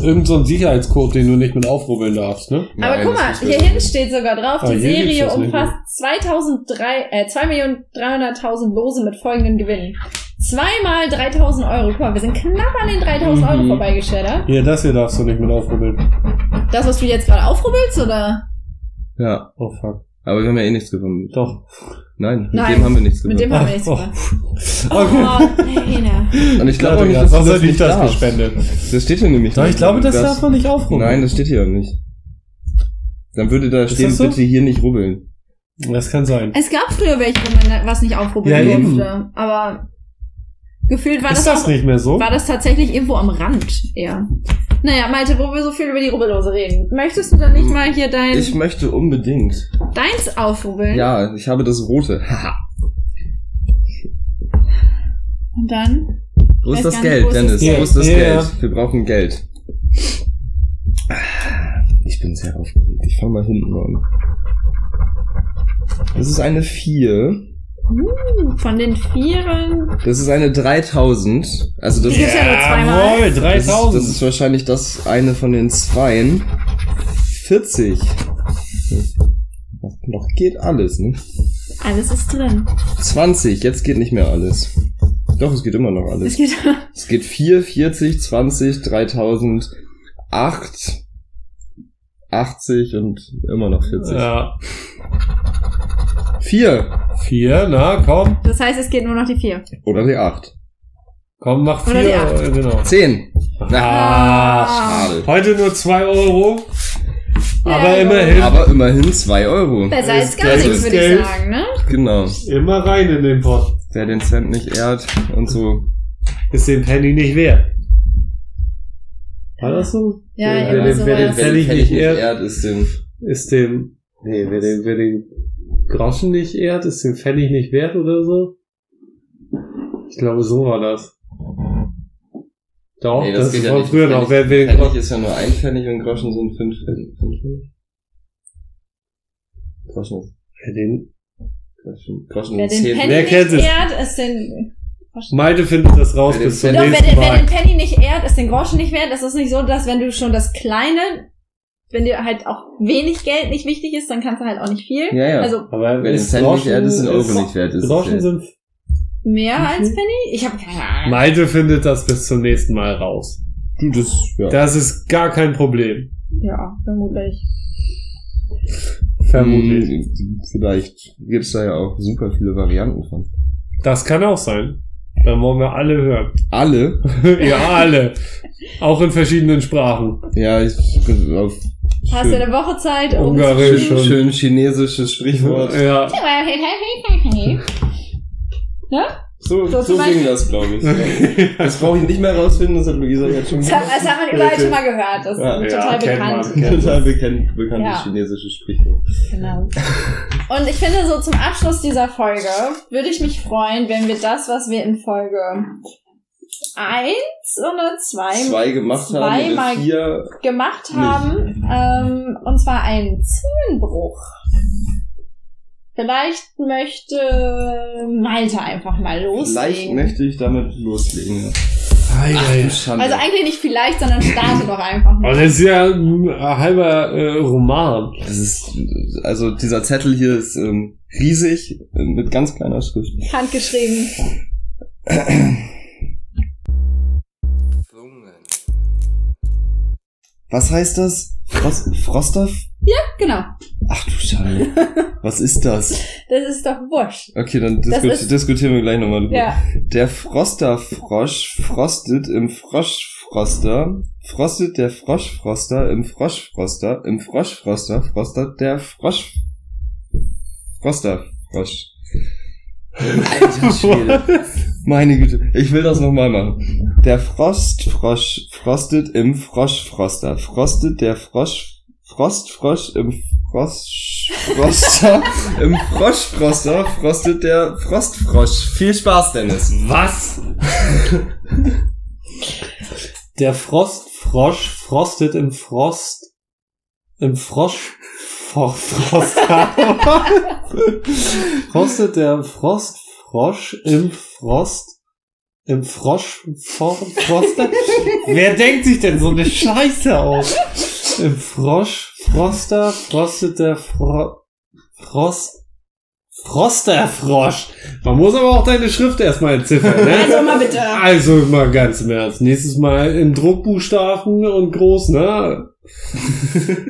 irgendeinen so einen Sicherheitscode, den du nicht mit aufrubbeln darfst, ne? Aber nein, guck mal, hier hinten steht sogar drauf, Ah, die Serie umfasst 2003, äh, 2.300.000 Lose mit folgenden Gewinnen. Zweimal 3.000 Euro. Guck mal, wir sind knapp an den 3.000 Euro Mhm. vorbeigeschädert. Hier, das hier darfst du nicht mit aufrubbeln. Das, was du jetzt gerade aufrubbelst, oder? Ja, Oh fuck. Aber wir haben ja eh nichts gewonnen. Doch. Nein, mit Nein, dem haben wir nichts Mit gewonnen. dem haben wir nichts Oh. gemacht. Okay. Oh, nee, ne. Und ich glaube auch nicht, dass du hätte ich das gespendet. Das steht hier nämlich Doch, ich nicht. glaube, das, darf man nicht aufrubbeln. Nein, das steht hier auch nicht. Dann würde da Ist stehen, das so? bitte hier nicht rubbeln. Das kann sein. Es gab früher welche, wo man was nicht aufrubbeln Ja, eben. durfte. Aber gefühlt war Ist das, das auch, nicht mehr so? war das tatsächlich irgendwo am Rand eher. Naja, Malte, wo wir so viel über die Rubbellose reden. Möchtest du dann nicht mal hier dein, Ich möchte unbedingt. deins aufrubbeln? Ja, ich habe das rote. Haha. [laughs] Und dann? Wo ist das gar nicht, Geld, wo ist das Dennis? Geld? Wo ist das Ja, Geld? Wir brauchen Geld. Ich bin sehr aufgeregt. Ich fange mal hinten an. Das ist eine 4. Uh, von den Vieren. Das ist eine 3000. Also das, Die gibt's ja nur zweimal. Jawohl, das, ist, 3000. das ist wahrscheinlich das eine von den Zweien. 40. Noch geht alles, ne? Alles ist drin. 20. Jetzt geht nicht mehr alles. Doch, es geht immer noch Es alles. geht. Es geht 4, 40, 20, 3000, 8, 80 und immer noch 40. Ja. 4 Vier, na, komm. Das heißt, es geht nur noch die vier. oder die 8. Komm, mach Oder die vier. acht. äh, Genau. 10. Na, Ah, schade. heute nur zwei Euro. Ja, aber ja. immerhin. Aber immerhin 2 Euro. Besser Das als gar nichts, würde ich Geld. sagen, ne? Genau. Immer rein in den Pott. Wer den Cent nicht ehrt und so. Ist den Penny nicht wert. War das so? Ja, wer, immer den, so wer den den nicht ehrt, ist den. ist dem, nee, wer den, wer den Groschen nicht ehrt, ist den Pfennig nicht wert oder so? Ich glaube, so war das. Doch, Nee, das, geht ist ja von nicht. früher noch. Wer, wer den Pfennig Groschen, ist ja nur ein Pfennig und Groschen sind fünf Pfennig. Fünf Pfennig? Groschen ist. wer den, Groschen, Groschen Wer den. Penny Wer nicht kennt es? ehrt, ist den. Malte findet das raus Wer den bis zum Pfennig- Doch, wer nächsten den, wer den Mal. Penny nicht ehrt, ist den Groschen nicht wert. Das ist nicht so, dass wenn du schon das Kleine, wenn dir halt auch wenig Geld nicht wichtig ist, dann kannst du halt auch nicht viel. Ja, ja. Also Aber den ist Cent nicht ehrt, ist den Euro nicht wert. Ist Groschen sind, mehr als? Penny? Ich habe keine Ahnung. Malte findet das bis zum nächsten Mal raus. Du, das, ja. Das ist gar kein Problem. Ja, vermutlich. Vermutlich. Hm, Vielleicht gibt's da ja auch super viele Varianten von. Das kann auch sein. Dann wollen wir alle hören. Alle? [laughs] ja, alle. Auch in verschiedenen Sprachen. Ja, ich auf Hast du eine Woche Zeit, um Ungarisch. schön, schon. schön chinesisches Sprichwort. [laughs] Ja. [laughs] So, So so, zum ging Beispiel- das, glaube ich. [laughs] Das brauche ich nicht mehr rausfinden, das hat Luisa jetzt schon Das hat, das hat man überall schon mal gehört. Das ist Ja, total ja, bekannt. man. Total bekannt, bekanntes Ja. chinesisches Sprichwort. Genau. Und ich finde, so zum Abschluss dieser Folge würde ich mich freuen, wenn wir das, was wir in Folge eins oder zwei, Zwei gemacht haben zweimal und vier. gemacht haben, ähm, und zwar einen Zungenbruch. Vielleicht möchte Malte einfach mal Vielleicht loslegen. möchte ich damit loslegen. Ei, Ach. Also eigentlich nicht vielleicht, sondern starte doch einfach Aber mal. das ist ja ein halber äh, Roman. das ist, also dieser Zettel hier ist ähm, riesig, äh, mit ganz kleiner Schrift. Handgeschrieben. [clears throat] Was heißt das? Was? Froster? Genau. Ach du Schande. [laughs] Was ist das? Das ist doch wurscht. Okay, dann Das disku ist- diskutieren wir gleich nochmal drüber. Ja. Der Frosterfrosch frostet im Froschfroster. Frostet der Froschfroster im Froschfroster. Im Froschfroster frostet der Frosch... Frosterfrosch. Alter Schwede. [laughs] Meine Güte. Ich will das nochmal machen. Der Frostfrosch frostet im Froschfroster. Frostet der Frosch... Frostfrosch im Froschfroster. [laughs] Im Froschfroster frostet der Frostfrosch. Viel Spaß, Dennis. Was? [laughs] Der Frostfrosch frostet im Frost. Im Frosch. Fro- Froster. [laughs] frostet der Frostfrosch im Frost. Im Frosch. Froster? Wer denkt sich denn so eine Scheiße aus? Im Frosch. Froster. Frostet der Fro, Frost. Frosterfrosch. Man muss aber auch deine Schrift erstmal entziffern, ne? Also mal bitte. Also mal ganz im Ernst. Nächstes Mal in Druckbuchstaben und groß, ne? [laughs]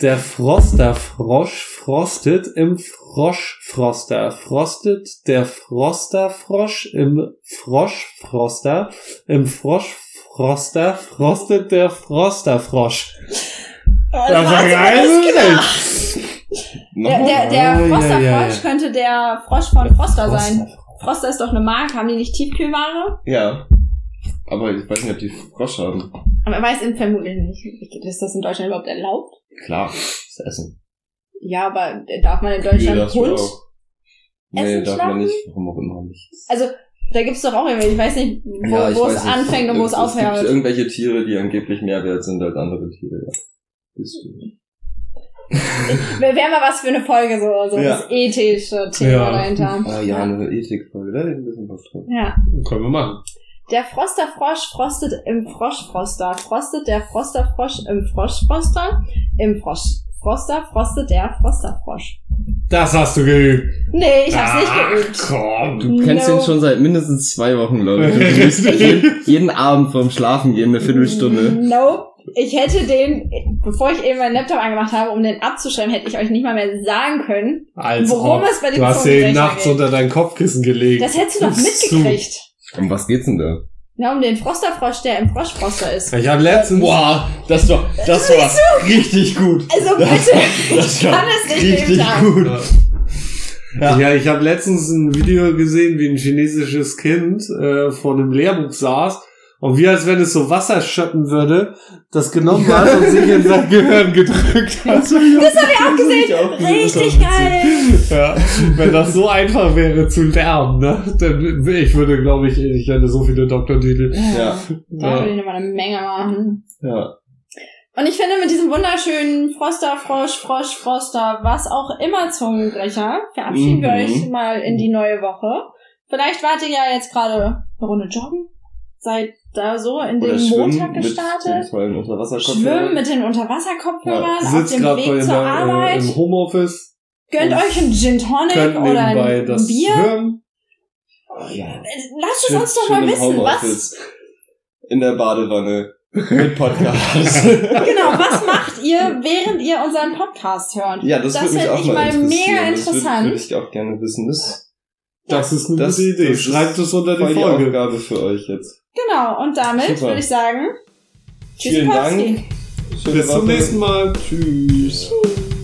Der Frosterfrosch frostet im Froschfroster. Frostet der Frosterfrosch im Froschfroster. Im Froschfroster frostet der Frosterfrosch. Oh, Das war geil? Der, der, der Ja, ja, Frosterfrosch ja, ja. könnte der Frosch von Froster sein. Froster ist doch eine Marke. Haben die nicht Tiefkühlware? Ja. Aber ich weiß nicht, ob die Frosch haben. Aber er weiß in vermutlich nicht. Ist das in Deutschland überhaupt erlaubt? Klar, das Essen. Ja, aber darf man in Deutschland Hund? auch. Nee, Essen darf man nicht. Warum auch immer nicht. Also, da gibt's doch auch irgendwie, ich weiß nicht, wo, Ja, wo es nicht. anfängt und wo es Es gibt aufhört. irgendwelche Tiere, die angeblich mehr wert sind als andere Tiere, ja. [laughs] Wäre wär mal was für eine Folge, so, so Ja. das ethische Thema Ja. dahinter. Ah ja, eine Ethikfolge, da hätte ich ein bisschen Bock drauf. Ja. Können wir machen. Der Frosterfrosch frostet im Froschfroster. Frostet der Frosterfrosch im Froschfroster. Im Frosch Froster frostet der Frosterfrosch. Das hast du geübt. Nee, ich hab's nicht Ach, geübt. komm. Du kennst No. ihn schon seit mindestens zwei Wochen, ich. Du [laughs] liest jeden, jeden Abend vorm Schlafen gehen, eine Viertelstunde. Nope. Ich hätte den, bevor ich eben meinen Laptop angemacht habe, um den abzuschreiben, hätte ich euch nicht mal mehr sagen können, Als worum ob. es bei dem Du hast den nachts geht. unter dein Kopfkissen gelegt. Das hättest du doch mitgekriegt. Um was geht's denn da? Na, um den Frosterfrosch, der im Froschfroster ist. Ich habe letztens... Boah, das war, das war richtig gut. Also bitte, ich kann es nicht geübt haben. gut. Ja, Ja. ich habe letztens ein Video gesehen, wie ein chinesisches Kind äh, vor einem Lehrbuch saß und wie als wenn es so Wasser schöpfen würde, das genommen hat [laughs] und sich in sein Gehirn gedrückt hat. Das habe ich auch gesehen. Richtig geil. Ja, wenn das so einfach wäre zu lernen, ne? Dann ich würde, glaube ich, ich hätte so viele Doktortitel. Ja, Da würde ich nochmal eine Menge machen. ja. Und ich finde, mit diesem wunderschönen Froster, Frosch, Frosch, Froster, was auch immer Zungenbrecher, verabschieden wir Mhm. euch mal in die neue Woche. Vielleicht wart ihr ja jetzt gerade eine Runde joggen. Seid da so in Oder den Montag mit den gestartet. tollen Unterwasserkopfhörern. Schwimmen mit den Unterwasserkopfhörern auf Sitzt dem Weg zur der, Arbeit. äh, im Homeoffice, Gönnt euch einen Gin Tonic oder ein das Bier. hören. Oh, ja. Lasst es uns doch mal wissen, was. In der Badewanne. Mit Podcast. [laughs] genau, was macht ihr, während ihr unseren Podcast hört? ja, das, Das würde mich auch ich mal mal mega Das würde, interessant. ich auch gerne wissen. Das, Das ist eine das, gute Idee. das Schreibt es unter die Folge. Aufgabe für euch jetzt. Genau, und damit Super. würde ich sagen, Vielen Tschüssikowski. Dank. Bis zum nächsten Mal. Tschüss. Tschüss.